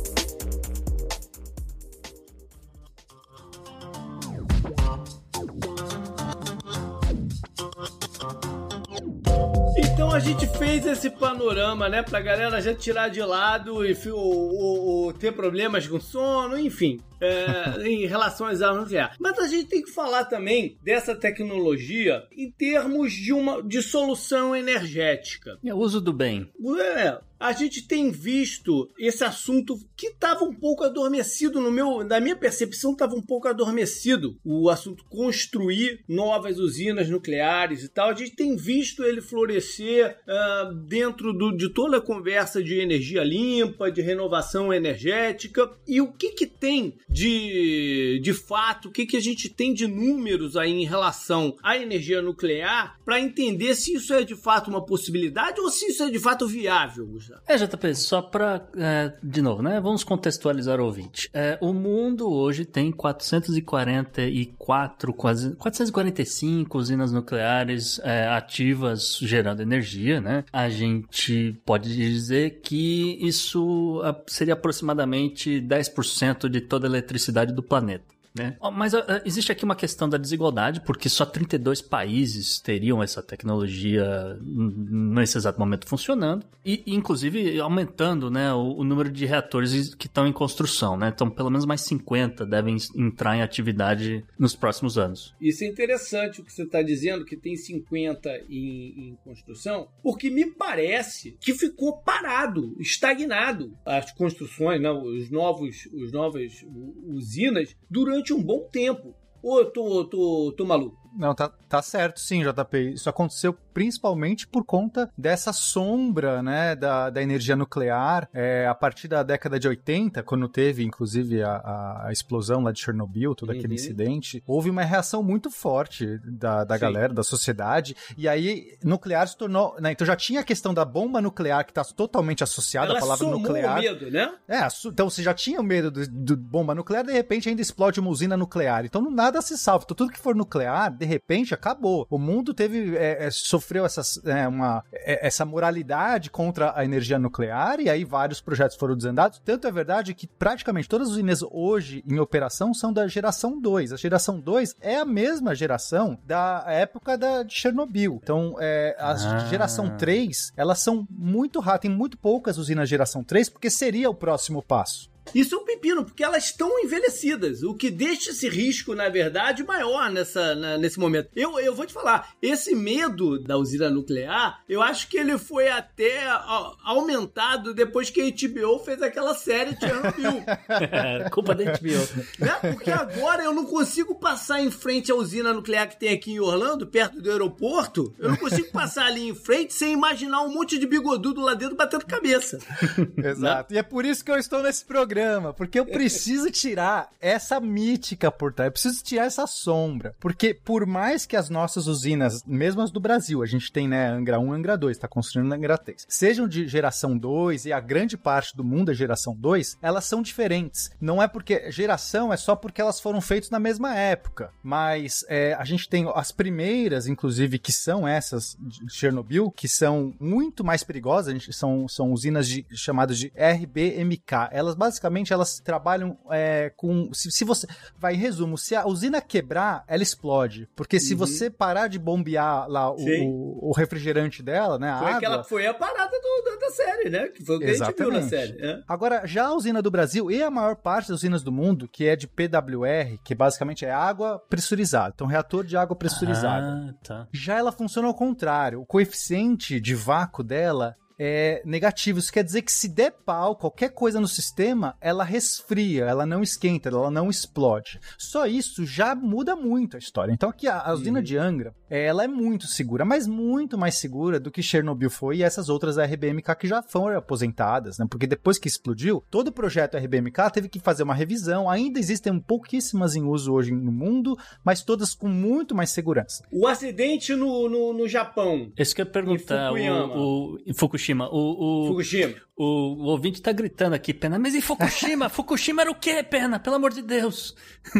Então a gente fez esse panorama, né, pra galera já tirar de lado e o, o, o ter problemas com sono, enfim é, em relação às armas nucleares. Mas a gente tem que falar também dessa tecnologia em termos de uma de solução energética. É o uso do bem. É, a gente tem visto esse assunto que estava um pouco adormecido no meu, na minha percepção estava um pouco adormecido o assunto construir novas usinas nucleares e tal. A gente tem visto ele florescer uh, dentro do, de toda a conversa de energia limpa, de renovação energética e o que que tem de, de fato, o que, que a gente tem de números aí em relação à energia nuclear para entender se isso é de fato uma possibilidade ou se isso é de fato viável. É, JP, só para, é, de novo, né? Vamos contextualizar o ouvinte. É, o mundo hoje tem 444, quase 445 usinas nucleares é, ativas gerando energia, né? A gente pode dizer que isso seria aproximadamente 10% de toda a eletricidade do planeta. Né? Mas uh, existe aqui uma questão da desigualdade, porque só 32 países teriam essa tecnologia nesse exato momento funcionando, e inclusive aumentando né, o, o número de reatores que estão em construção. Né? Então, pelo menos mais 50 devem entrar em atividade nos próximos anos. Isso é interessante o que você está dizendo, que tem 50 em, em construção, porque me parece que ficou parado, estagnado as construções, né, os novos, os novas usinas durante durante um bom tempo. Ou eu tô, tô, tô maluco? Não, tá, tá certo, sim, JP. Isso aconteceu principalmente por conta dessa sombra, né, da, da energia nuclear. É, a partir da década de 80, quando teve, inclusive, a, a explosão lá de Chernobyl, todo uhum. aquele incidente, houve uma reação muito forte da, da galera, da sociedade, e aí nuclear se tornou... Né, então já tinha a questão da bomba nuclear, que está totalmente associada Ela à palavra nuclear. O medo, né? É, então você já tinha o medo de, de bomba nuclear, de repente ainda explode uma usina nuclear. Então nada se salva. Então, tudo que for nuclear, de repente, acabou. O mundo teve... É, é, sofreu essas, é, uma, é, essa moralidade contra a energia nuclear, e aí vários projetos foram desandados. Tanto é verdade que praticamente todas as usinas hoje em operação são da geração 2. A geração 2 é a mesma geração da época da, de Chernobyl. Então, é, a ah. geração 3, elas são muito raras, tem muito poucas usinas geração 3, porque seria o próximo passo. Isso é um pepino, porque elas estão envelhecidas, o que deixa esse risco, na verdade, maior nessa, na, nesse momento. Eu, eu vou te falar, esse medo da usina nuclear, eu acho que ele foi até aumentado depois que a HBO fez aquela série Chernobyl. Culpa da HBO. Né? Porque agora eu não consigo passar em frente à usina nuclear que tem aqui em Orlando, perto do aeroporto. Eu não consigo passar ali em frente sem imaginar um monte de bigodudo lá dentro batendo cabeça. Exato. Né? E é por isso que eu estou nesse programa programa, porque eu preciso tirar essa mítica por trás, eu preciso tirar essa sombra. Porque por mais que as nossas usinas, mesmo as do Brasil, a gente tem, né, Angra 1, Angra 2, tá construindo Angra 3, sejam de geração 2 e a grande parte do mundo é geração 2, elas são diferentes. Não é porque geração é só porque elas foram feitas na mesma época, mas é, a gente tem as primeiras, inclusive, que são essas de Chernobyl, que são muito mais perigosas, são, são usinas de, chamadas de RBMK. Elas basicamente elas trabalham é, com. Se, se, você. Vai, em resumo, se a usina quebrar, ela explode. Porque se uhum. você parar de bombear lá o, o, refrigerante dela, né? A foi, água, aquela, foi a parada do, da, da, série, né? Que foi o que Exatamente. a gente viu na série. É. Agora, já a usina do Brasil e a maior parte das usinas do mundo, que é de PWR, que basicamente é água pressurizada. Então, reator de água pressurizada. Ah, tá. Já ela funciona ao contrário. O coeficiente de vácuo dela é, negativo. Isso quer dizer que se der pau, qualquer coisa no sistema, ela resfria, ela não esquenta, ela não explode. Só isso já muda muito a história. Então aqui a, a usina uhum. de Angra, ela é muito segura, mas muito mais segura do que Chernobyl foi e essas outras RBMK que já foram aposentadas, né? Porque depois que explodiu, todo o projeto RBMK teve que fazer uma revisão. Ainda existem pouquíssimas em uso hoje no mundo, mas todas com muito mais segurança. O acidente no, no, no Japão. Esse que eu ia perguntar, o, o, em Fukushima Fukushima. O, o, Fukushima. O, o ouvinte tá gritando aqui, Pena, mas em Fukushima? Fukushima era o quê, Pena? Pelo amor de Deus.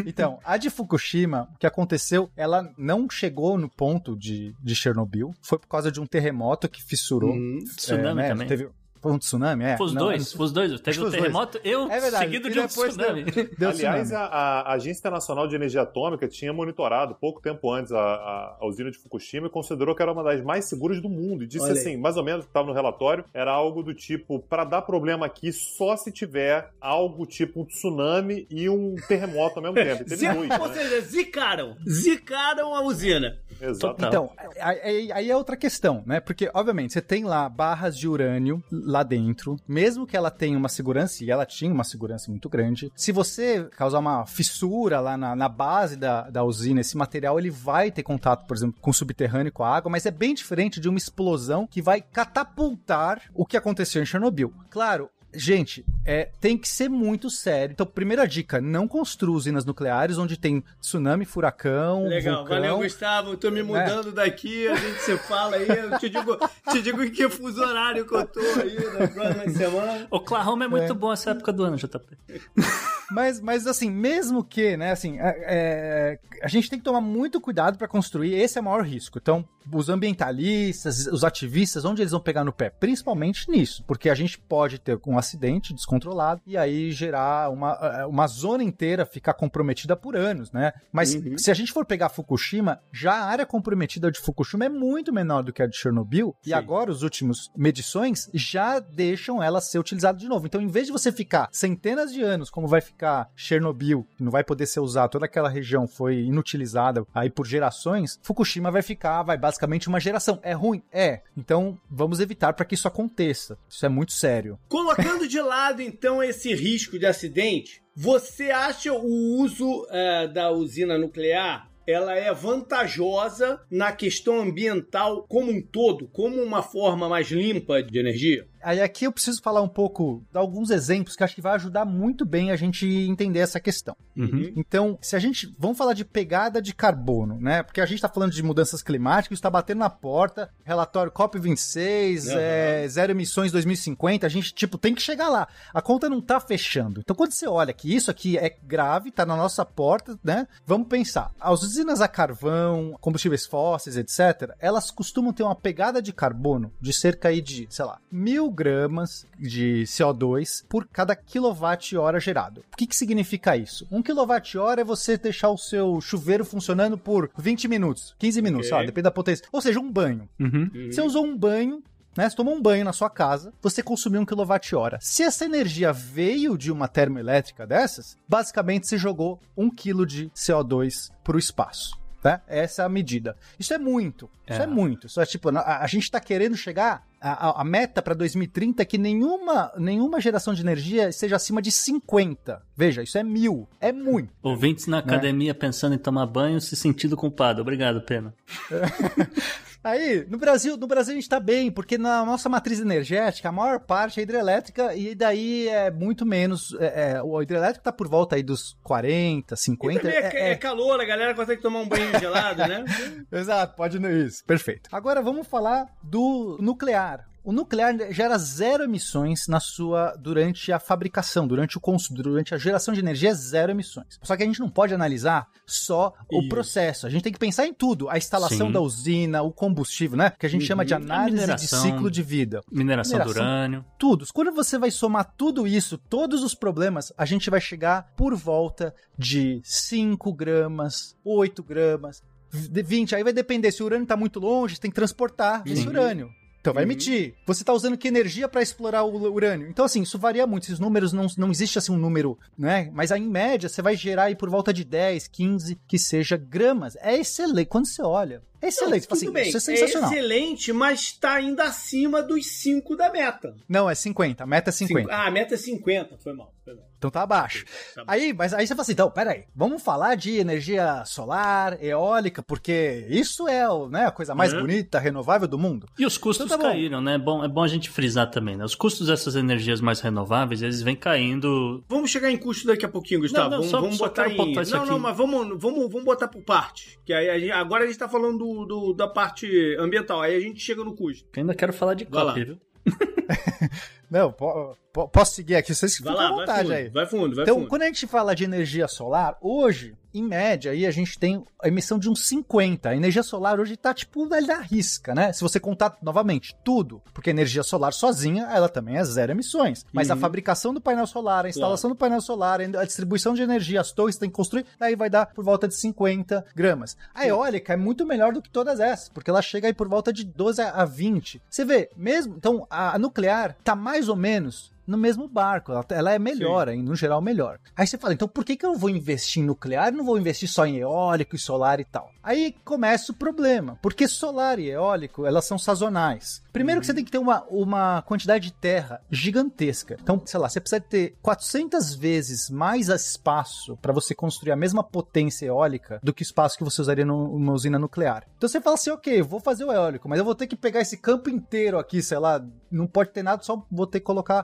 Então, a de Fukushima, o que aconteceu, ela não chegou no ponto de, de Chernobyl. Foi por causa de um terremoto que fissurou. Hum, tsunami é, né, também. Teve, foi um tsunami, é? Foi os não, dois, foi os dois. Teve o um terremoto, eu é verdade, seguido de um tsunami. Deu, deu Aliás, a, a, Agência Internacional de Energia Atômica tinha monitorado pouco tempo antes a, a, a, usina de Fukushima e considerou que era uma das mais seguras do mundo. E disse Olha assim, aí. mais ou menos, que estava no relatório, era algo do tipo, para dar problema aqui só se tiver algo tipo um tsunami e um terremoto ao mesmo tempo. Teve dois, Ou né? seja, zicaram. Zicaram a usina. Exato. Então, aí, aí é outra questão, né? Porque, obviamente, você tem lá barras de urânio lá dentro, mesmo que ela tenha uma segurança, e ela tinha uma segurança muito grande, se você causar uma fissura lá na, na base da, da usina, esse material ele vai ter contato, por exemplo, com o subterrâneo, com a água, mas é bem diferente de uma explosão que vai catapultar o que aconteceu em Chernobyl. Claro, Gente, é, tem que ser muito sério. Então, primeira dica: não construa usinas nucleares onde tem tsunami, furacão. Legal, vulcão. valeu, Gustavo. Tô me né? mudando é. daqui, a gente se fala aí. Eu te digo, te digo em que fuso horário que eu tô aí na próxima semana. Oklahoma é muito é. bom essa época do ano, JP. mas, mas assim, mesmo que, né, assim, é, é a gente tem que tomar muito cuidado para construir. Esse é o maior risco. Então, os ambientalistas, os ativistas, onde eles vão pegar no pé? Principalmente nisso, porque a gente pode ter um acidente descontrolado e aí gerar uma, eh, uma zona inteira ficar comprometida por anos, né? Mas uhum. se a gente for pegar Fukushima, já a área comprometida de Fukushima é muito menor do que a de Chernobyl Sim. e agora os últimos medições já deixam ela ser utilizada de novo. Então, em vez de você ficar centenas de anos, como vai ficar Chernobyl, que não vai poder ser usado, toda aquela região foi inutilizada aí por gerações, Fukushima vai ficar, vai basicamente uma geração. É ruim? É. Então, vamos evitar para que isso aconteça. Isso é muito sério. Colocando de lado, então, esse risco de acidente, você acha o uso uh, da usina nuclear ela é vantajosa na questão ambiental como um todo, como uma forma mais limpa de energia? Aí aqui eu preciso falar um pouco, dar alguns exemplos que acho que vai ajudar muito bem a gente entender essa questão. Uhum. Então, se a gente. Vamos falar de pegada de carbono, né? Porque a gente está falando de mudanças climáticas, está batendo na porta, relatório COP26, uhum. é, zero emissões 2050, a gente, tipo, tem que chegar lá. A conta não tá fechando. Então, quando você olha que isso aqui é grave, tá na nossa porta, né? Vamos pensar. As usinas a carvão, combustíveis fósseis, etc., elas costumam ter uma pegada de carbono de cerca aí de, sei lá, mil gramas de CO2 por cada quilowatt-hora gerado. O que, que significa isso? Um quilowatt-hora é você deixar o seu chuveiro funcionando por 20 minutos, 15 minutos, okay. depende da potência. Ou seja, um banho. Uhum. Uhum. Você usou um banho, né? Você tomou um banho na sua casa, você consumiu um quilowatt-hora. Se essa energia veio de uma termoelétrica dessas, basicamente você jogou um quilo de CO2 para o espaço. Né? Essa é a medida. Isso é muito. Isso é, é muito. Isso é tipo, a, a gente está querendo chegar. A, a meta para 2030 é que nenhuma, nenhuma geração de energia seja acima de 50. Veja, isso é mil. É muito. Ouvintes na né? academia pensando em tomar banho se sentindo culpado. Obrigado, Pena. Aí, no Brasil, no Brasil a gente tá bem, porque na nossa matriz energética, a maior parte é hidrelétrica e daí é muito menos. É, é, o hidrelétrico tá por volta aí dos 40, 50. E também é, é, é calor, a galera consegue tomar um banho gelado, né? Exato, pode isso. Perfeito. Agora vamos falar do nuclear. O nuclear gera zero emissões na sua durante a fabricação, durante o consumo, durante a geração de energia, é zero emissões. Só que a gente não pode analisar só o Isso. processo. A gente tem que pensar em tudo: a instalação Sim. da usina, o combustível, né? Que a gente uhum. chama de análise de ciclo de vida. Mineração, mineração do urânio. Tudo. Quando você vai somar tudo isso, todos os problemas, a gente vai chegar por volta de 5 gramas, 8 gramas, 20. Aí vai depender se o urânio está muito longe, você tem que transportar esse uhum. urânio. Então vai uhum. emitir. Você está usando que energia para explorar o urânio? Então, assim, isso varia muito. Esses números não, não existe assim um número, né? Mas em média, você vai gerar aí por volta de 10, 15, que seja gramas. É excelente. Quando você olha, é excelente. Não, assim, bem, isso é sensacional. É excelente, mas está ainda acima dos 5 da meta. Não, é 50. A meta é 50. Cinco. Ah, a meta é 50. Foi mal. Foi mal. Então tá abaixo. Tá aí, mas aí você fala assim, então, peraí, vamos falar de energia solar, eólica, porque isso é né, a coisa mais uhum. bonita, renovável do mundo. E os custos então tá caíram, né? É bom, é bom a gente frisar também, né? Os custos dessas energias mais renováveis, eles vêm caindo. Vamos chegar em custo daqui a pouquinho, Gustavo. Não, não, vamos, só, vamos só botar em... Não, não, mas vamos, vamos, vamos botar por parte. Que aí a gente, agora a gente tá falando do, do, da parte ambiental, aí a gente chega no custo. Eu ainda quero falar de copy, viu? Não, po, po, posso seguir aqui, vocês ficam à vontade vai fundo, aí. Vai fundo, vai então, fundo. quando a gente fala de energia solar, hoje, em média, aí a gente tem a emissão de uns 50. A energia solar hoje tá tipo velha risca, né? Se você contar novamente tudo, porque a energia solar sozinha, ela também é zero emissões. Mas uhum. a fabricação do painel solar, a instalação claro. do painel solar, a distribuição de energia, as torres que tem que construir, aí vai dar por volta de 50 gramas. A eólica é muito melhor do que todas essas, porque ela chega aí por volta de 12 a 20. Você vê, mesmo, então a nuclear tá mais ou menos no mesmo barco. Ela, é melhor, hein, no geral, melhor. Aí você fala, então por que, que eu vou investir em nuclear e não vou investir só em eólico e solar e tal? Aí começa o problema, porque solar e eólico, elas são sazonais. Primeiro que você tem que ter uma, uma quantidade de terra gigantesca. Então, sei lá, você precisa ter 400 vezes mais espaço para você construir a mesma potência eólica do que o espaço que você usaria numa usina nuclear. Então você fala assim, ok, vou fazer o eólico, mas eu vou ter que pegar esse campo inteiro aqui, sei lá, não pode ter nada, só vou ter que colocar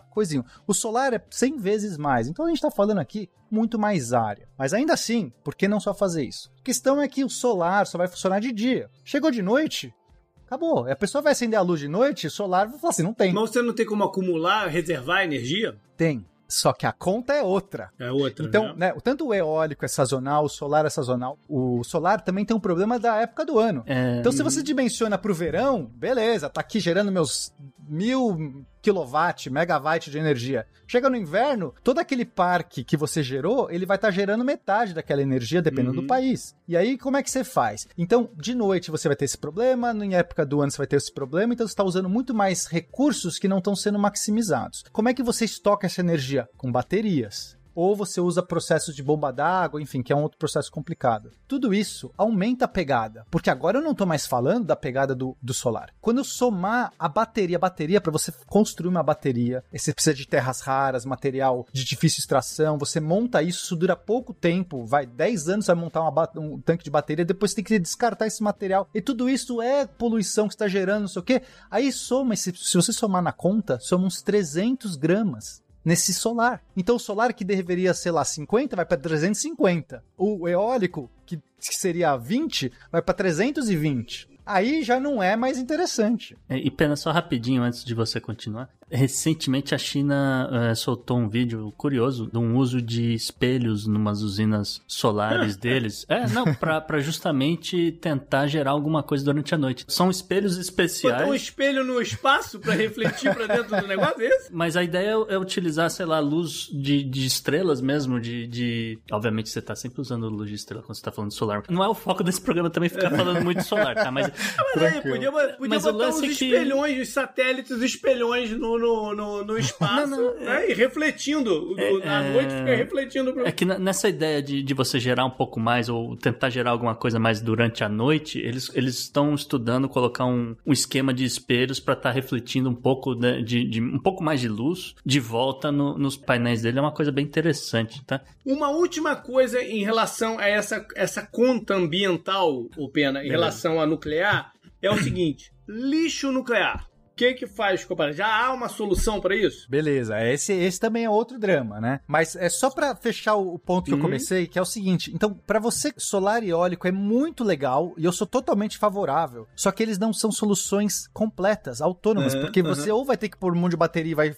O solar é 100 vezes mais. Então a gente está falando aqui muito mais área. Mas ainda assim, por que não só fazer isso? A questão é que o solar só vai funcionar de dia. Chegou de noite, acabou. A pessoa vai acender a luz de noite, solar vai falar assim, não tem. Mas você não tem como acumular, reservar energia? Tem. Só que a conta é outra. É outra. Então, né? né tanto o eólico é sazonal, o solar é sazonal. O solar também tem um problema da época do ano. É... Então, se você dimensiona para o verão, beleza, tá aqui gerando meus mil kilowatt, megawatt de energia. Chega no inverno, todo aquele parque que você gerou, ele vai estar tá gerando metade daquela energia, dependendo uhum. do país. E aí, como é que você faz? Então, de noite você vai ter esse problema, em época do ano você vai ter esse problema, então você está usando muito mais recursos que não estão sendo maximizados. Como é que você estoca essa energia? Com baterias ou você usa processos de bomba d'água, enfim, que é um outro processo complicado. Tudo isso aumenta a pegada, porque agora eu não estou mais falando da pegada do, do solar. Quando eu somar a bateria, a bateria, para você construir uma bateria, você precisa de terras raras, material de difícil extração, você monta isso, isso dura pouco tempo, vai 10 anos vai montar uma, um tanque de bateria, depois tem que descartar esse material, e tudo isso é poluição que está gerando, não sei o quê. Aí soma, se, se você somar na conta, soma uns 300 gramas nesse solar. Então o solar que deveria ser lá 50 vai para 350. O eólico que seria 20 vai para 320. Aí já não é mais interessante. É, e pena só rapidinho antes de você continuar. Recentemente a China uh, soltou um vídeo curioso de um uso de espelhos numas usinas solares deles. É, não, pra, pra justamente tentar gerar alguma coisa durante a noite. São espelhos especiais. Botar um espelho no espaço para refletir pra dentro do negócio é esse? Mas a ideia é, é utilizar, sei lá, luz de, de estrelas mesmo, de, de... Obviamente você tá sempre usando luz de estrela quando você tá falando de solar. Não é o foco desse programa também ficar falando muito de solar, tá? Mas, mas aí, podia, podia mas botar uns é espelhões, que... os satélites, espelhões no no, no, no espaço não, não, né? é... e refletindo. É, à noite fica refletindo. Pro... É que nessa ideia de, de você gerar um pouco mais ou tentar gerar alguma coisa mais durante a noite, eles eles estão estudando colocar um, um esquema de espelhos para estar tá refletindo um pouco né, de, de, um pouco mais de luz de volta no, nos painéis dele. É uma coisa bem interessante, tá? Uma última coisa em relação a essa, essa conta ambiental, o Pena, em relação a nuclear é o seguinte: lixo nuclear. O que que faz, compadre? Já há uma solução para isso? Beleza, esse, esse também é outro drama, né? Mas é só pra fechar o o ponto que eu Uhum. comecei, que é o seguinte: então, pra você, solar e eólico é muito legal e eu sou totalmente favorável. Só que eles não são soluções completas, autônomas, Uhum, porque você ou vai ter que pôr um monte de bateria e vai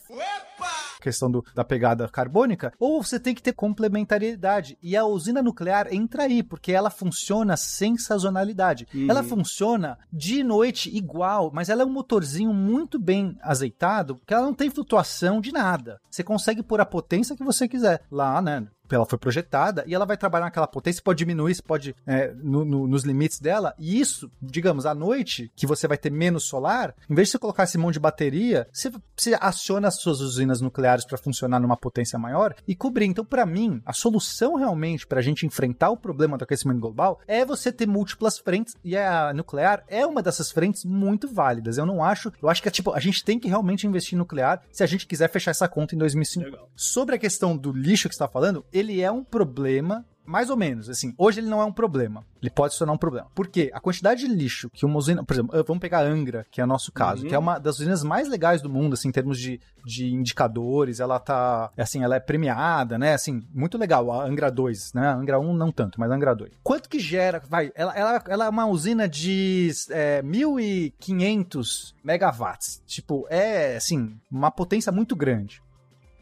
questão do- da pegada carbônica, ou você tem que ter complementariedade. E a usina nuclear entra aí, porque ela funciona sem sazonalidade. Uhum. Ela funciona de noite igual, mas ela é um motorzinho muito bem azeitado, porque ela não tem flutuação de nada. Você consegue pôr a potência que você quiser lá, né? Ela foi projetada e ela vai trabalhar naquela potência, pode diminuir, pode é, no- no- nos limites dela. E isso, digamos, à noite, que você vai ter menos solar, em vez de você colocar esse monte de bateria, você, você aciona as suas usinas nucleares para funcionar numa potência maior e cobrir. Então, para mim, a solução realmente para a gente enfrentar o problema do aquecimento global é você ter múltiplas frentes e a nuclear é uma dessas frentes muito válidas. Eu não acho, eu acho que é tipo, a gente tem que realmente investir em nuclear se a gente quiser fechar essa conta em 2050. Legal. Sobre a questão do lixo que você está falando, ele é um problema. Mais ou menos, assim, hoje ele não é um problema. Ele pode se tornar um problema. Por quê? A quantidade de lixo que uma usina. Por exemplo, vamos pegar a Angra, que é o nosso caso, Uhum. que é uma das usinas mais legais do mundo, assim, em termos de, de indicadores. Ela tá. Assim, ela é premiada, né? Assim, muito legal. A Angra 2, né? A Angra 1 não tanto, mas a Angra 2. Quanto que gera? Vai, ela, ela, ela é uma usina de é, 1.500 megawatts. Tipo, é, assim, uma potência muito grande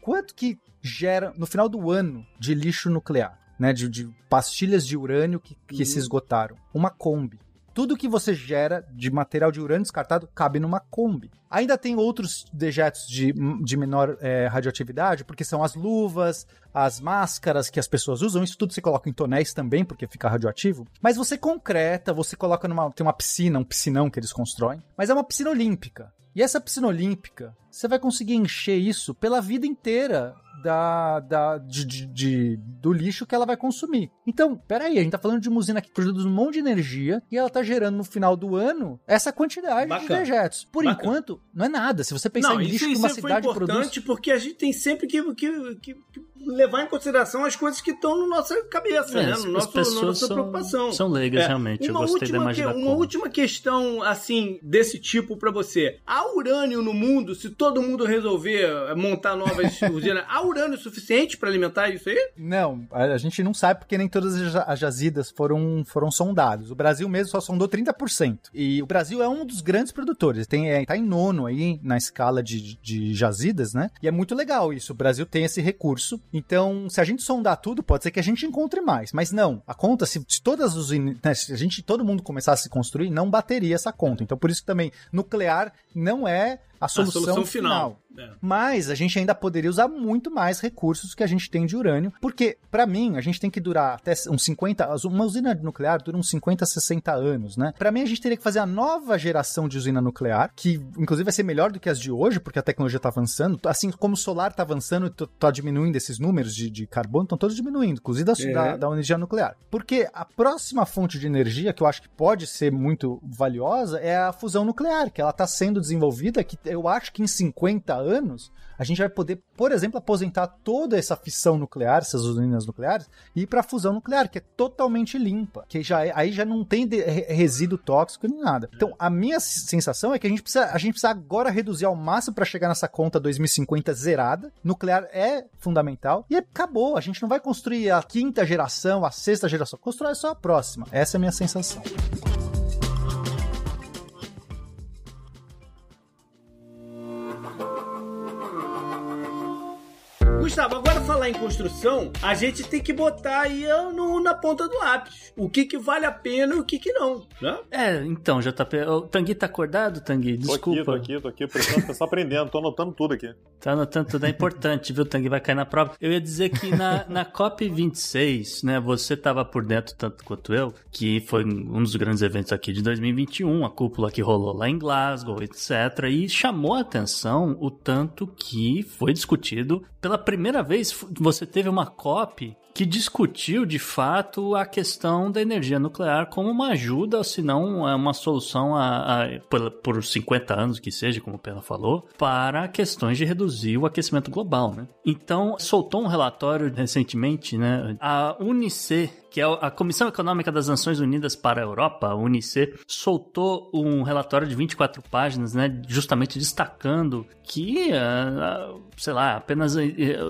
quanto que gera no final do ano de lixo nuclear, né? De, de pastilhas de urânio que, que se esgotaram. Uma Kombi. Tudo que você gera de material de urânio descartado cabe numa Kombi. Ainda tem outros dejetos de, de menor eh, radioatividade, porque são as luvas, as máscaras que as pessoas usam. Isso tudo você coloca em tonéis também, porque fica radioativo. Mas você concreta, você coloca numa. Tem uma piscina, um piscinão que eles constroem. Mas é uma piscina olímpica. E essa piscina olímpica, você vai conseguir encher isso pela vida inteira da, da, de, de- de- do lixo que ela vai consumir. Então, peraí, a gente tá falando de uma usina que produz um monte de energia e ela tá gerando no final do ano essa quantidade Bacana. de dejetos. Por Bacana. enquanto, não é nada. Se você pensar Não, em isso, lixo que isso uma foi cidade importante produz. porque a gente tem sempre que, que- que- que levar em consideração as coisas que estão na nossa cabeça, É, né? No as nosso, na nossa são- preocupação. são leigas, É. realmente. Eu Uma gostei da última imagem que- da Uma Kombi. última questão, assim, desse tipo pra você. Há urânio no mundo, se todo mundo resolver eh, montar novas usinas, há urânio suficiente pra alimentar isso aí? Não, a, gente não sabe porque nem todas as ja- as jazidas foram, foram sondadas. O Brasil mesmo só sondou 30%. E o Brasil é um dos grandes produtores. Tem, é, tá em nono aí na escala de, de jazidas, né? E é muito legal isso. O Brasil tem esse recurso. Então, se a gente sondar tudo, pode ser que a gente encontre mais. Mas não, a conta, se, se todas as né, se a gente, todo mundo começasse a se construir, não bateria essa conta. Então, por isso que também nuclear não é a solução, a solução final. final. É. Mas a gente ainda poderia usar muito mais recursos que a gente tem de urânio, porque, pra mim, a gente tem que durar até uns 50. Uma usina nuclear dura uns 50, 60 anos, né? Pra mim, a gente teria que fazer a nova geração de usina nuclear, que inclusive vai ser melhor do que as de hoje, porque a tecnologia tá avançando. Assim como o solar tá avançando e tá diminuindo esses números de, de carbono, estão todos diminuindo, inclusive da, É. da, da energia nuclear. Porque a próxima fonte de energia, que eu acho que pode ser muito valiosa, é a fusão nuclear, que ela está sendo desenvolvida, que eu acho que em 50 anos a gente vai poder, por exemplo, aposentar toda essa fissão nuclear, essas usinas nucleares, e ir para a fusão nuclear, que é totalmente limpa, que já é- aí já não tem de- re- resíduo tóxico nem nada. Então, a minha sensação é que a gente precisa, a gente precisa agora reduzir ao máximo para chegar nessa conta 2050 zerada. Nuclear é fundamental e acabou. A gente não vai construir a quinta geração, a sexta geração, constrói só a próxima. Essa é a minha sensação. Gustavo, agora falar em construção, a gente tem que botar aí no- na ponta do lápis. O que que vale a pena e o que que não, né? É, então, JP. O Tanguy tá acordado, Tanguy? Tô Desculpa. aqui, tô aqui, tô aqui, prestando atenção, aprendendo, tô anotando tudo aqui. Tá anotando tudo, é importante, viu, Tanguy? Vai cair na prova. Eu ia dizer que na, na COP26, né, você tava por dentro tanto quanto eu, que foi um dos grandes eventos aqui de 2021, a cúpula que rolou lá em Glasgow, etc. E chamou a atenção o tanto que foi discutido. Pela primeira vez, você teve uma COP que discutiu de fato a questão da energia nuclear como uma ajuda, se não é uma solução a, a, por, por 50 anos que seja, como o Pena falou, para questões de reduzir o aquecimento global. Né? Então, soltou um relatório recentemente, né? a UNICE que é a Comissão Econômica das Nações Unidas para a Europa, a UNICE, soltou um relatório de 24 páginas, né, justamente destacando que, ah, sei lá, apenas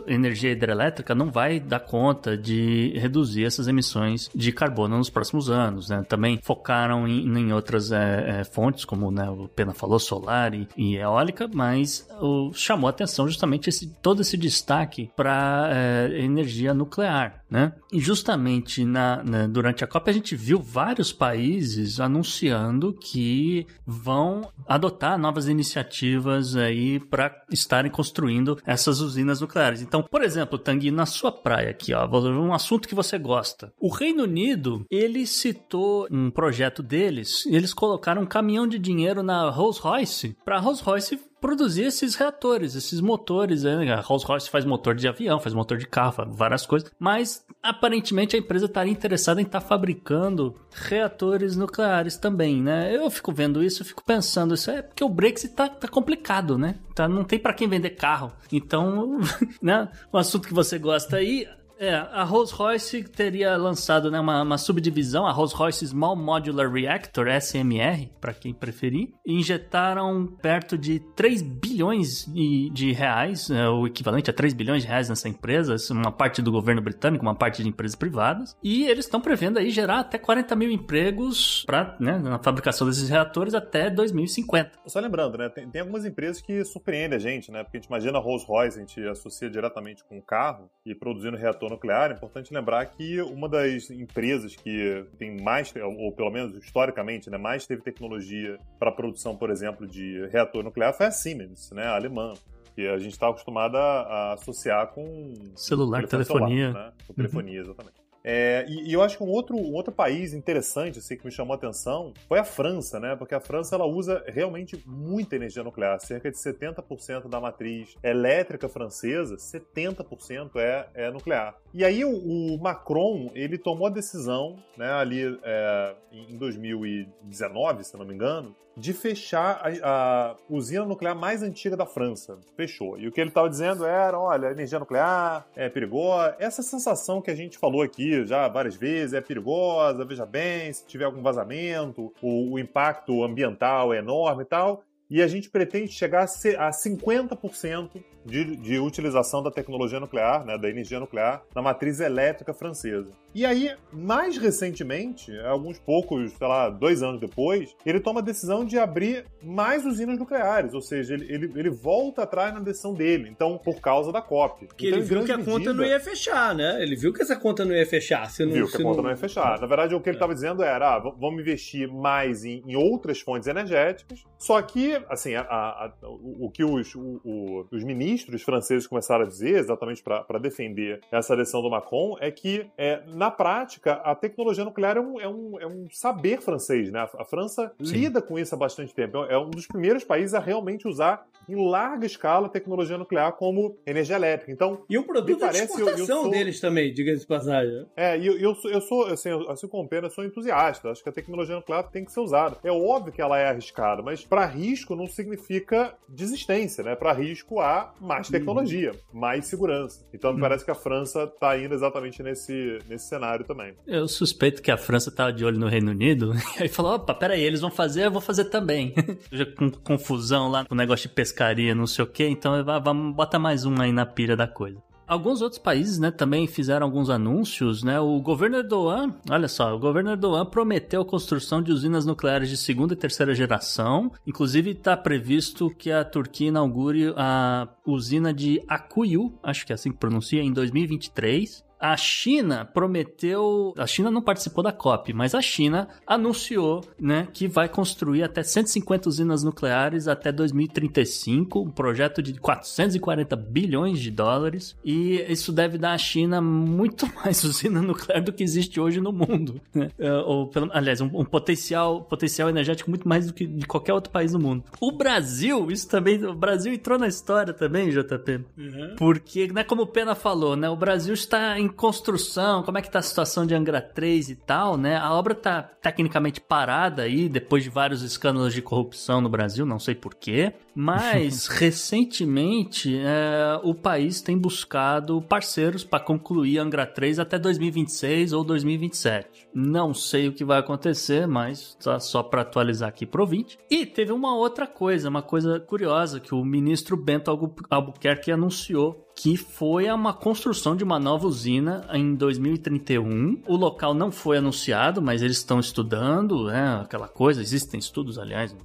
energia hidrelétrica não vai dar conta de reduzir essas emissões de carbono nos próximos anos. Né? Também focaram em, em outras é, é, fontes, como né, o Pena falou, solar e, e eólica, mas o, chamou atenção justamente esse, todo esse destaque para é, energia nuclear. Né? E justamente na, na, durante a COP a gente viu vários países anunciando que vão adotar novas iniciativas aí para estarem construindo essas usinas nucleares. Então, por exemplo, Tanguy, na sua praia aqui, ó, um assunto que você gosta. O Reino Unido, ele citou um projeto deles, eles colocaram um caminhão de dinheiro na Rolls-Royce para Rolls-Royce produzir esses reatores, esses motores. Né? A Rolls-Royce faz motor de avião, faz motor de carro, várias coisas. Mas aparentemente a empresa estaria interessada em estar tá fabricando reatores nucleares também, né? Eu fico vendo isso, fico pensando, isso é porque o Brexit tá, tá complicado, né? Tá, não tem para quem vender carro. Então, né? Um assunto que você gosta aí, é, a Rolls-Royce teria lançado né, uma, uma, subdivisão, a Rolls-Royce Small Modular Reactor, SMR, para quem preferir, injetaram perto de 3 bilhões de, de reais, é, o equivalente a 3 bilhões de reais nessa empresa, uma parte do governo britânico, uma parte de empresas privadas, e eles estão prevendo aí gerar até 40 mil empregos pra, né, na fabricação desses reatores até 2050. Só lembrando, né, tem, tem algumas empresas que surpreendem a gente, né, porque a gente imagina a Rolls-Royce, a gente associa diretamente com o carro e produzindo reator nuclear, é importante lembrar que uma das empresas que tem mais, ou pelo menos historicamente, né, mais teve tecnologia para produção, por exemplo, de reator nuclear foi a Siemens, né, a alemã que a gente está acostumado a, associar com celular, telefonia, celular, né? com telefonia, uhum. exatamente. É, e, e, eu acho que um outro, um outro país interessante, assim, que me chamou a atenção, foi a França, né? Porque a França, ela usa realmente muita energia nuclear. Cerca de 70% da matriz elétrica francesa, 70% é, é nuclear. E aí o, o, Macron, ele tomou a decisão, né, ali é, em 2019, se não me engano, de fechar a, a, usina nuclear mais antiga da França. Fechou. E o que ele estava dizendo era, olha, energia nuclear é perigosa. Essa sensação que a gente falou aqui já várias vezes, é perigosa, veja bem, se tiver algum vazamento, o, o impacto ambiental é enorme e tal. E a gente pretende chegar a 50% de, de utilização da tecnologia nuclear, né, da energia nuclear, na matriz elétrica francesa. E aí, mais recentemente, alguns poucos, sei lá, dois anos depois, ele toma a decisão de abrir mais usinas nucleares, ou seja, ele, ele, ele volta atrás na decisão dele, então, por causa da COP. Porque então, ele viu que a medida, conta não ia fechar, né? Ele viu que essa conta não ia fechar. Se não, viu que a conta não... não ia fechar. Na verdade, o que ele estava é. dizendo era, ah, vamos investir mais em, em, outras fontes energéticas, só que, assim, a, a, a, o, o, que os, o, os ministros ministros franceses começaram a dizer, exatamente para defender essa decisão do Macron, é que, é, na prática, a tecnologia nuclear é um, é um, é um saber francês. Né? A, França Sim. lida com isso há bastante tempo. É um dos primeiros países a realmente usar em larga escala a tecnologia nuclear como energia elétrica. Então, e um produto parece, de exportação eu, eu sou... deles também, diga-se de passagem. É, e eu, eu, sou, eu sou, assim, assim como Pena, eu sou entusiasta. Acho que a tecnologia nuclear tem que ser usada. É óbvio que ela é arriscada, mas para risco não significa desistência, né? Para risco há mais uhum. tecnologia, uhum. mais segurança. Então, me uhum. parece que a França está indo exatamente nesse, nesse cenário também. Eu suspeito que a França tá de olho no Reino Unido e aí falou: opa, peraí, eles vão fazer, eu vou fazer também. Já com confusão lá com o negócio de pescaria, não sei o que, então vamos botar mais um aí na pira da coisa. Alguns outros países, né, também fizeram alguns anúncios, né? O governo Erdogan, olha só, o governo Erdogan prometeu a construção de usinas nucleares de segunda e terceira geração. Inclusive está previsto que a Turquia inaugure a usina de Akuyu, acho que é assim que pronuncia, em 2023. A China prometeu. A China não participou da COP, mas a China anunciou né, que vai construir até 150 usinas nucleares até 2035, um projeto de 440 bilhões de dólares. E isso deve dar à China muito mais usina nuclear do que existe hoje no mundo. Né? É, ou, aliás, um, um, potencial, potencial energético muito mais do que de qualquer outro país do mundo. O Brasil, isso também. O Brasil entrou na história também, JP. Uhum. Porque, né, como o Pena falou, né, o Brasil está em construção, como é que tá a situação de Angra 3 e tal, né? A obra tá tecnicamente parada aí, depois de vários escândalos de corrupção no Brasil, não sei porquê. Mas, recentemente, é, o país tem buscado parceiros para concluir Angra 3 até 2026 ou 2027. Não sei o que vai acontecer, mas tá só para atualizar aqui pro 20. E teve uma outra coisa, uma coisa curiosa, que o ministro Bento Albuquerque anunciou que foi uma construção de uma nova usina em 2031. O local não foi anunciado, mas eles estão estudando, né, aquela coisa. Existem estudos, aliás,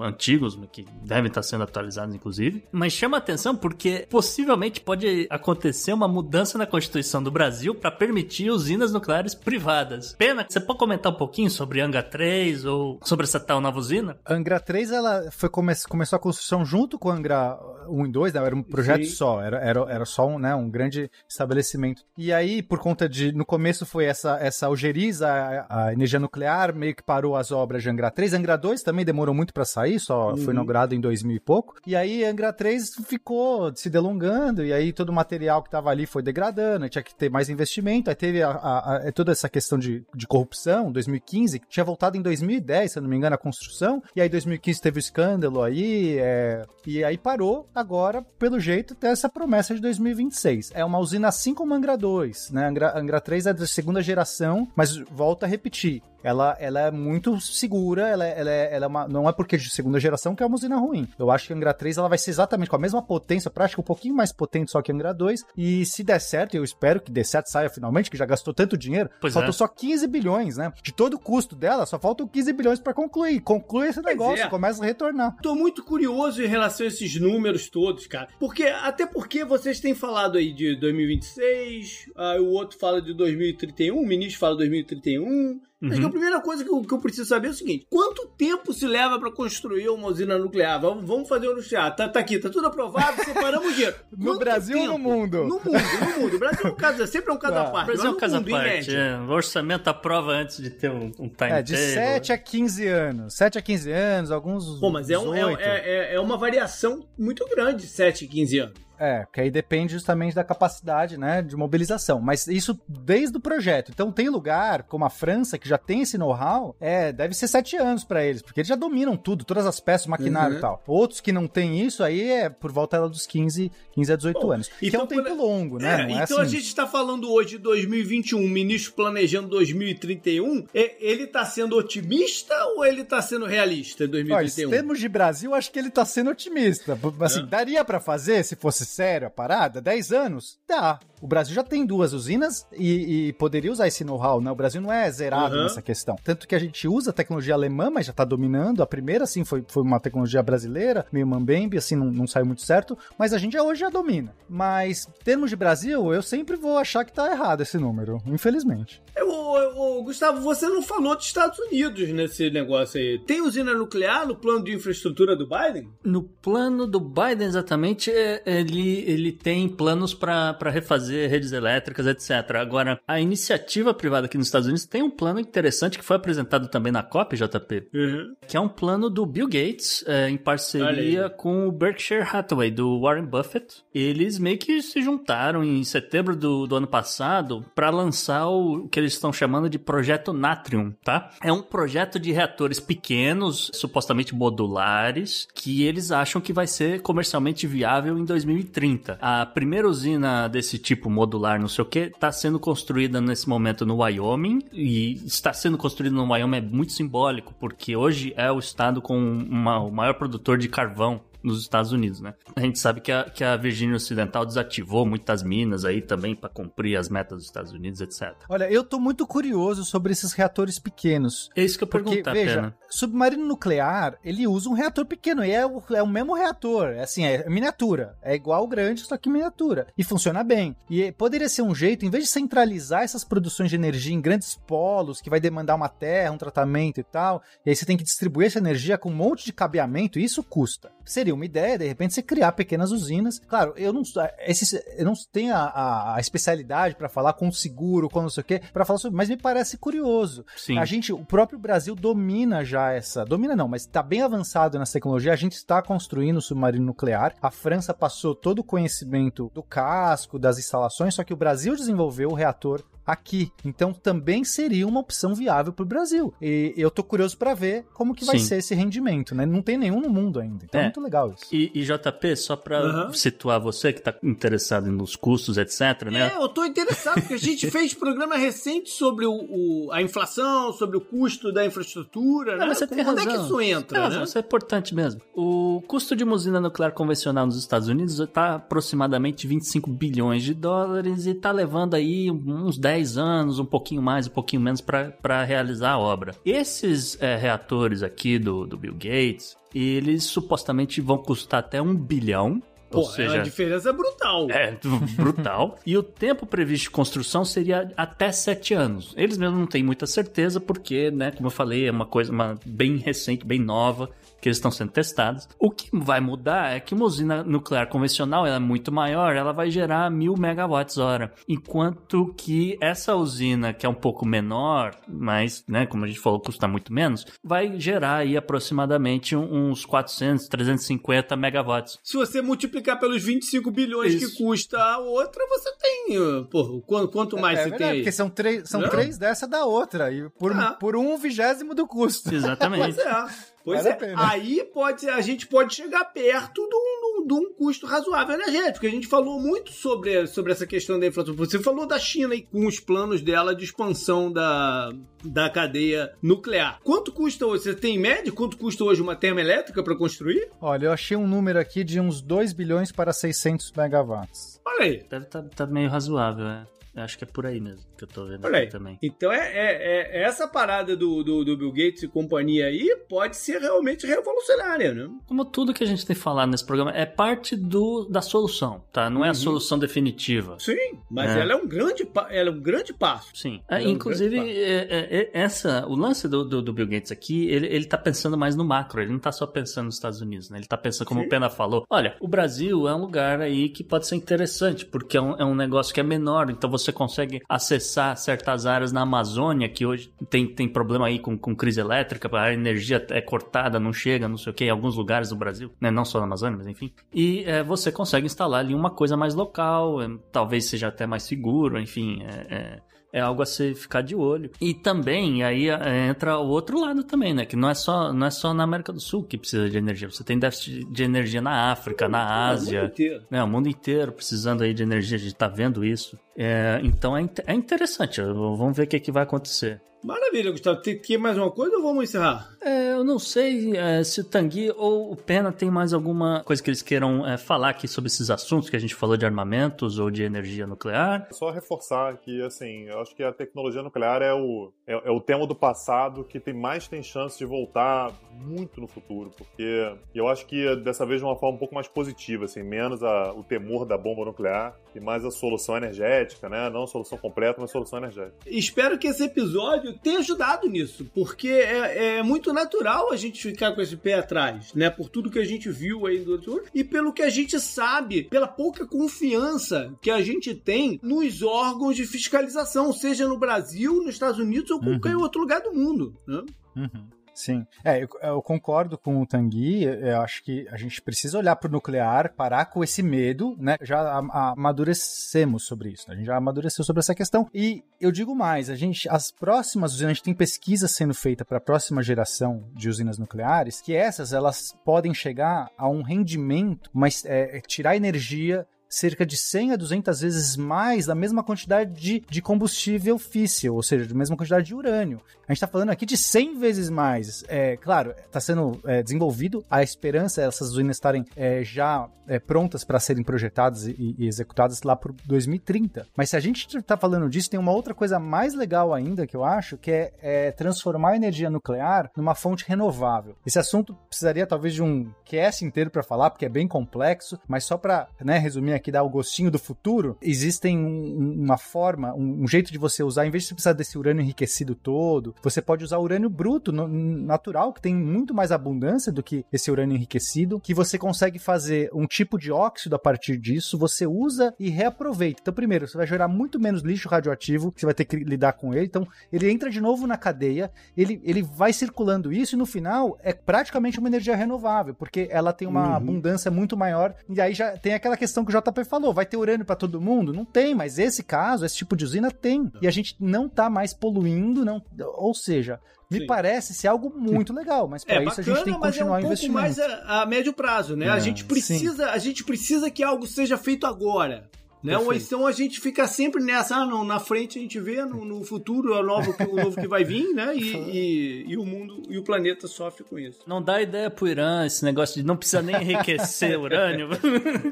antigos que devem estar sendo atualizados, inclusive. Mas chama atenção porque possivelmente pode acontecer uma mudança na Constituição do Brasil para permitir usinas nucleares privadas. Pena, você pode comentar um pouquinho sobre Angra 3 ou sobre essa tal nova usina? Angra 3 ela foi come começou a construção junto com Angra 1 e 2, né? era um projeto Sim. só, era, era, era só um, né, um grande estabelecimento. E aí, por conta de. No começo foi essa, essa algeriza, a, a energia nuclear, meio que parou as obras de Angra 3. Angra 2 também demorou muito para sair, só uhum. foi inaugurado em 2000 e pouco. E aí, Angra 3 ficou se delongando, e aí todo o material que estava ali foi degradando, tinha que ter mais investimento. Aí teve a, a, a, toda essa questão de, de corrupção, 2015, que tinha voltado em 2010, se eu não me engano, a construção. E aí, 2015 teve o escândalo aí, é, e aí parou. Agora, pelo jeito, tem essa promessa de 2026. É uma usina assim como Angra 2, né? Angra, Angra 3 é da segunda geração, mas volta a repetir ela, ela é muito segura, ela, ela, é, ela é uma, não é porque de segunda geração que é uma usina ruim. Eu acho que a Angra 3 ela vai ser exatamente com a mesma potência, prática um pouquinho mais potente só que a Angra 2, e se der certo, eu espero que dê certo, saia finalmente, que já gastou tanto dinheiro, pois faltou é. só 15 bilhões, né? De todo o custo dela, só faltam 15 bilhões para concluir. Conclui esse negócio, é. começa a retornar. Tô muito curioso em relação a esses números todos, cara. Porque, até porque vocês têm falado aí de 2026, aí o outro fala de 2031, o ministro fala 2031, Uhum. Acho que a primeira coisa que eu, que eu, preciso saber é o seguinte: quanto tempo se leva para construir uma usina nuclear? Vamos, vamos fazer o nuclear. Tá, tá, aqui, tá tudo aprovado, separamos dinheiro. no Brasil tempo? ou no mundo? No mundo, no mundo. O Brasil é um caso, sempre é um caso à parte. O Brasil é um caso à parte. É. O orçamento aprova antes de ter um, um time É, de 7 a 15 anos. 7 a 15 anos, alguns. Pô, mas é, um, é, é, é, uma variação muito grande, 7 a 15 anos. É, que aí depende justamente da capacidade, né, de mobilização. Mas isso desde o projeto. Então tem lugar, como a França, que já tem esse know-how, é, deve ser sete anos para eles, porque eles já dominam tudo, todas as peças, maquinário uhum. e tal. Outros que não têm isso, aí é por volta dos 15, 15 a 18 Bom, anos. Então, que é um tempo longo, né? É, é então assim... a gente está falando hoje de 2021, o ministro planejando 2031. Ele está sendo otimista ou ele está sendo realista em 2031? Olha, em termos de Brasil, acho que ele está sendo otimista. Assim, é. daria para fazer se fosse sério a parada? 10 anos? Dá. O Brasil já tem duas usinas e, e poderia usar esse know-how, né? O Brasil não é zerado uhum. nessa questão. Tanto que a gente usa tecnologia alemã, mas já tá dominando. A primeira, assim, foi, foi uma tecnologia brasileira, meio mambembe, assim, não, não saiu muito certo. Mas a gente já, hoje já domina. Mas, em termos de Brasil, eu sempre vou achar que tá errado esse número, infelizmente. Eu, eu, eu, Gustavo, você não falou dos Estados Unidos nesse negócio aí. Tem usina nuclear no plano de infraestrutura do Biden? No plano do Biden, exatamente, é, ele, ele tem planos para refazer fazer redes elétricas, etc. Agora, a iniciativa privada aqui nos Estados Unidos tem um plano interessante que foi apresentado também na COP, JP, uhum. que é um plano do Bill Gates, é, em parceria com o Berkshire Hathaway, do Warren Buffett. Eles meio que se juntaram em setembro do, do ano passado para lançar o, o que eles estão chamando de Projeto Natrium, tá? É um projeto de reatores pequenos, supostamente modulares, que eles acham que vai ser comercialmente viável em 2030. A primeira usina desse tipo tipo modular, não sei o que, está sendo construída nesse momento no Wyoming. E está sendo construída no Wyoming é muito simbólico porque hoje é o estado com uma, o maior produtor de carvão nos Estados Unidos, né? A gente sabe que a, que a Virgínia Ocidental desativou muitas minas aí também para cumprir as metas dos Estados Unidos, etc. Olha, eu tô muito curioso sobre esses reatores pequenos. É isso que eu pergunto, veja, pena. submarino nuclear, ele usa um reator pequeno e é o, é o mesmo reator, é assim, é miniatura, é igual grande, só que miniatura. E funciona bem. E poderia ser um jeito, em vez de centralizar essas produções de energia em grandes polos, que vai demandar uma terra, um tratamento e tal, e aí você tem que distribuir essa energia com um monte de cabeamento, e isso custa. Seria uma ideia, de repente, você criar pequenas usinas. Claro, eu não, esse, eu não tenho a, a, a especialidade para falar com seguro, com não sei o quê, para falar sobre, mas me parece curioso. Sim. A gente, o próprio Brasil domina já essa, domina não, mas está bem avançado nessa tecnologia. A gente está construindo o submarino nuclear. A França passou todo o conhecimento do casco, das instalações, só que o Brasil desenvolveu o reator aqui. Então também seria uma opção viável para o Brasil. E eu tô curioso para ver como que vai Sim. ser esse rendimento, né? Não tem nenhum no mundo ainda. Então é, É. muito legal isso. E, e JP, só pra Aham. situar você que tá interessado nos custos, etc, né? É, eu tô interessado, porque a gente fez programa recente sobre o, o- a inflação, sobre o custo da infraestrutura, Não, né? mas você tem Quando é que isso entra, Tem né? razão, Isso é importante mesmo. O custo de uma usina nuclear convencional nos Estados Unidos está aproximadamente 25 bilhões de dólares e está levando aí uns 10 anos, um pouquinho mais, um pouquinho menos para realizar a obra. Esses é, reatores aqui do, do Bill Gates, eles supostamente vão custar até um bilhão. ou Pô, é seja, uma diferença brutal. é, brutal. e o tempo previsto de construção seria até sete anos. Eles mesmo não têm muita certeza, porque, né, como eu falei, é uma coisa uma, bem recente, bem nova, que eles estão sendo testados. O que vai mudar é que uma usina nuclear convencional ela é muito maior, ela vai gerar mil megawatts hora. Enquanto que essa usina, que é um pouco menor, mas, né, como a gente falou, custa muito menos, vai gerar aí aproximadamente uns 400, 350 megawatts. Se você multiplicar pelos 25 bilhões Isso. que custa a outra, você tem. uh, Pô, quanto, quanto mais é você verdade, tem porque são, três, são Não? três dessa da outra, e por, Ah. por um vigésimo do custo. Exatamente. Pois é. Pois Vale é. pena. Aí pode, a gente pode chegar perto de um, de um custo razoável energético. porque A gente falou muito sobre, sobre essa questão da inflação. Você falou da China e com os planos dela de expansão da, da cadeia nuclear. Quanto custa hoje? Você tem em média? Quanto custa hoje uma termoelétrica para construir? Olha, eu achei um número aqui de uns 2 bilhões para 600 megawatts. Olha aí. Deve estar tá, meio razoável, é. Acho que é por aí mesmo que eu tô vendo Olha aqui aí. também. Então é, é- é- essa parada do, do, do Bill Gates e companhia aí pode ser realmente revolucionária, né? Como tudo que a gente tem falado nesse programa, é parte do, da solução, tá? Não é a solução definitiva. Sim, mas É. ela é um grande, ela é um grande passo. Sim. É É, um inclusive, é, é, é, essa, o lance do, do, do Bill Gates aqui, ele, ele tá pensando mais no macro, ele não tá só pensando nos Estados Unidos, né? Ele tá pensando, como Sim. o Pena falou, olha, o Brasil é um lugar aí que pode ser interessante, porque é um, é um negócio que é menor, então você consegue acessar certas áreas na Amazônia, que hoje tem, tem problema aí com, com crise elétrica, a energia é cortada, não chega, não sei o que, em alguns lugares do Brasil, né? Não só na Amazônia, mas enfim. E é, você consegue instalar ali uma coisa mais local, é, talvez seja até mais seguro, enfim, é- é é algo a se ficar de olho. E também aí é, entra o outro lado também, né? Que não é só não é só na América do Sul que precisa de energia. Você tem déficit de energia na África, na O mundo Ásia, inteiro. né? O mundo inteiro precisando aí de energia. A gente tá vendo isso. É, então é, é interessante. Vamos ver o que, que vai acontecer. Maravilha, Gustavo. Tem que mais uma coisa ou vamos encerrar? É, eu não sei é, se o Tanguy ou o Pena tem mais alguma coisa que eles queiram é, falar aqui sobre esses assuntos que a gente falou de armamentos ou de energia nuclear. Só reforçar que, assim, eu acho que a tecnologia nuclear é o, é, é o tema do passado que tem mais tem chance de voltar muito no futuro, porque eu acho que dessa vez de uma forma um pouco mais positiva, assim, menos a- o temor da bomba nuclear e mais a solução energética, né? Não solução completa, mas solução energética. Espero que esse episódio tenha ajudado nisso, porque é, é muito natural a gente ficar com esse pé atrás, né? Por tudo que a gente viu aí do outro e pelo que a gente sabe, pela pouca confiança que a gente tem nos órgãos de fiscalização, seja no Brasil, nos Estados Unidos ou qualquer outro lugar do mundo, né? Uhum. Sim. É, eu, eu concordo com o Tanguy. Eu acho que a gente precisa olhar para o nuclear, parar com esse medo, né? Já amadurecemos sobre isso. né? A gente já amadureceu sobre essa questão. E eu digo mais, a gente, as próximas usinas, a gente tem pesquisa sendo feita para a próxima geração de usinas nucleares, que essas elas podem chegar a um rendimento, mas é, é tirar energia cerca de 100 a 200 vezes mais da mesma quantidade de, de combustível físsil, ou seja, da mesma quantidade de urânio. A gente está falando aqui de 100 vezes mais. É, claro, está sendo é, desenvolvido. A esperança é essas usinas estarem é, já é, prontas para serem projetadas e, e executadas lá por 2030. Mas se a gente está falando disso, tem uma outra coisa mais legal ainda que eu acho, que é, é transformar a energia nuclear numa fonte renovável. Esse assunto precisaria talvez de um cast inteiro para falar, porque é bem complexo, mas só para né, resumir que dá o gostinho do futuro, existem um, uma forma, um, um, jeito de você usar, em vez de você precisar desse urânio enriquecido todo, você pode usar urânio bruto, no, natural, que tem muito mais abundância do que esse urânio enriquecido, que você consegue fazer um tipo de óxido a partir disso, você usa e reaproveita. Então, primeiro, você vai gerar muito menos lixo radioativo, você vai ter que lidar com ele. Então, ele entra de novo na cadeia, ele, ele vai circulando isso e no final é praticamente uma energia renovável, porque ela tem uma uhum. abundância muito maior. E aí já tem aquela questão que o JP falou: vai ter urânio para todo mundo? Não tem, mas esse caso, esse tipo de usina tem. E a gente não tá mais poluindo, não. Ou seja, me Sim. parece ser algo muito legal, mas para é, isso bacana, a gente tem que continuar mas é um pouco mais a, a, médio prazo, né? É, a gente precisa, a gente precisa que algo seja feito agora. Né? Ou então a gente fica sempre nessa, ah, não, na frente a gente vê no, no futuro o novo, o novo que vai vir, né? E, e, e, o mundo e o planeta sofre com isso. Não dá ideia pro Irã esse negócio de não precisa nem enriquecer urânio,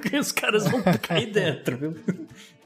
que os caras vão cair dentro, viu?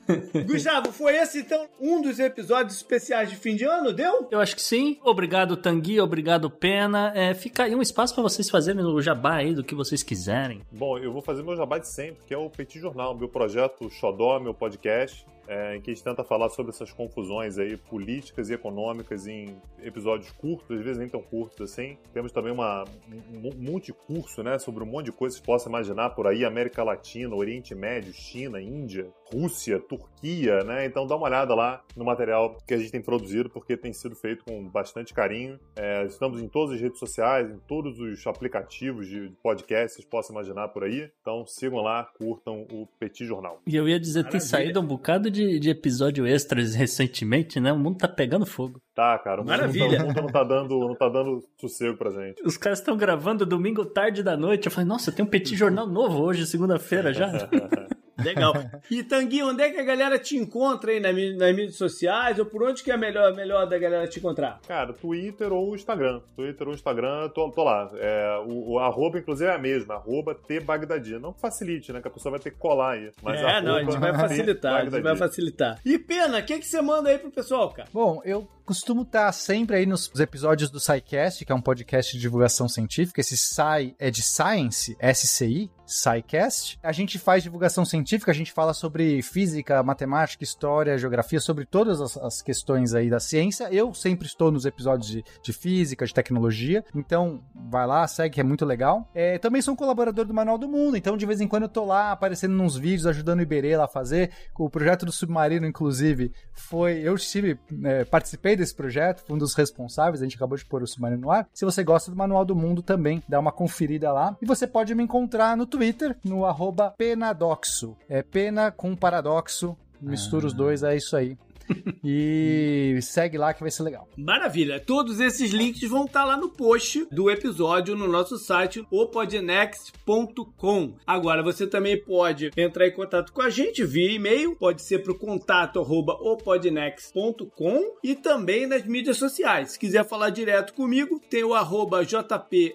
Gustavo, foi esse então um dos episódios especiais de fim de ano, deu? Eu acho que sim. Obrigado, Tanguy, obrigado, Pena. É, fica aí um espaço para vocês fazerem o jabá aí do que vocês quiserem. Bom, eu vou fazer meu jabá de sempre, que é o Petit Jornal, meu projeto Xodó, meu podcast é, em que a gente tenta falar sobre essas confusões aí políticas e econômicas em episódios curtos, às vezes nem tão curtos assim. Temos também uma, um multicurso, né, sobre um monte de coisas que você possa imaginar por aí, América Latina, Oriente Médio, China, Índia, Rússia, Turquia, né? Então dá uma olhada lá no material que a gente tem produzido, porque tem sido feito com bastante carinho. É, estamos em todas as redes sociais, em todos os aplicativos de podcast que vocês possam imaginar por aí. Então sigam lá, curtam o Petit Jornal. E eu ia dizer, Maravilha. tem saído um bocado de, de episódio extras recentemente, né? O mundo tá pegando fogo. Tá, cara. O Maravilha. Mundo, o mundo não tá dando, não tá dando sossego pra gente. Os caras estão gravando domingo tarde da noite. Eu falei, nossa, tem um Petit Jornal novo hoje, segunda-feira já. Legal. E Tanguy, onde é que a galera te encontra aí nas, nas mídias sociais? Ou por onde que é melhor, melhor da galera te encontrar? Cara, Twitter ou Instagram. Twitter ou Instagram, tô, tô lá. É, o, o, arroba, inclusive, é a mesma. Arroba Tbagdadi. Não facilite, né? Que a pessoa vai ter que colar aí. Mas é, não, a gente vai facilitar. a gente vai facilitar. E Pena, o que, que você manda aí pro pessoal, cara? Bom, eu costumo estar sempre aí nos episódios do SciCast, que é um podcast de divulgação científica. Esse Sci é de Science, SCI, SciCast. A gente faz divulgação científica, a gente fala sobre física, matemática, história, geografia, sobre todas as, as questões aí da ciência. Eu sempre estou nos episódios de, de, física, de tecnologia, então vai lá, segue, que é muito legal. É, também sou um colaborador do Manual do Mundo, então de vez em quando eu tô lá aparecendo nos vídeos, ajudando o Iberê lá a fazer. O projeto do Submarino, inclusive, foi. Eu estive, é, participei participei desse projeto, fui um dos responsáveis, a gente acabou de pôr o Submarino no ar. Se você gosta do Manual do Mundo também, dá uma conferida lá. E você pode me encontrar no Twitter, no arroba penadoxo. É pena com paradoxo, mistura ah. os dois, é isso aí e segue lá que vai ser legal. Maravilha. Todos esses links vão estar lá no post do episódio no nosso site opodnext.com. Agora você também pode entrar em contato com a gente via e-mail, pode ser para o contato opodnext.com e também nas mídias sociais. Se quiser falar direto comigo, tem o arroba jp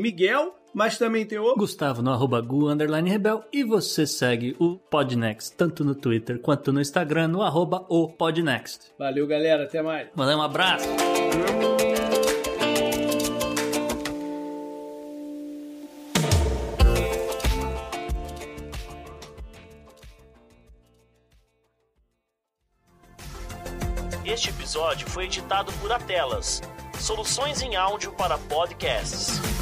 Miguel mas também tem o Gustavo no arroba Gu, underline Rebel e você segue o Podnext tanto no Twitter quanto no Instagram no arroba o Podnext. Valeu, galera. Até mais. Mandar um abraço. Este episódio foi editado por Atelas, soluções em áudio para podcasts.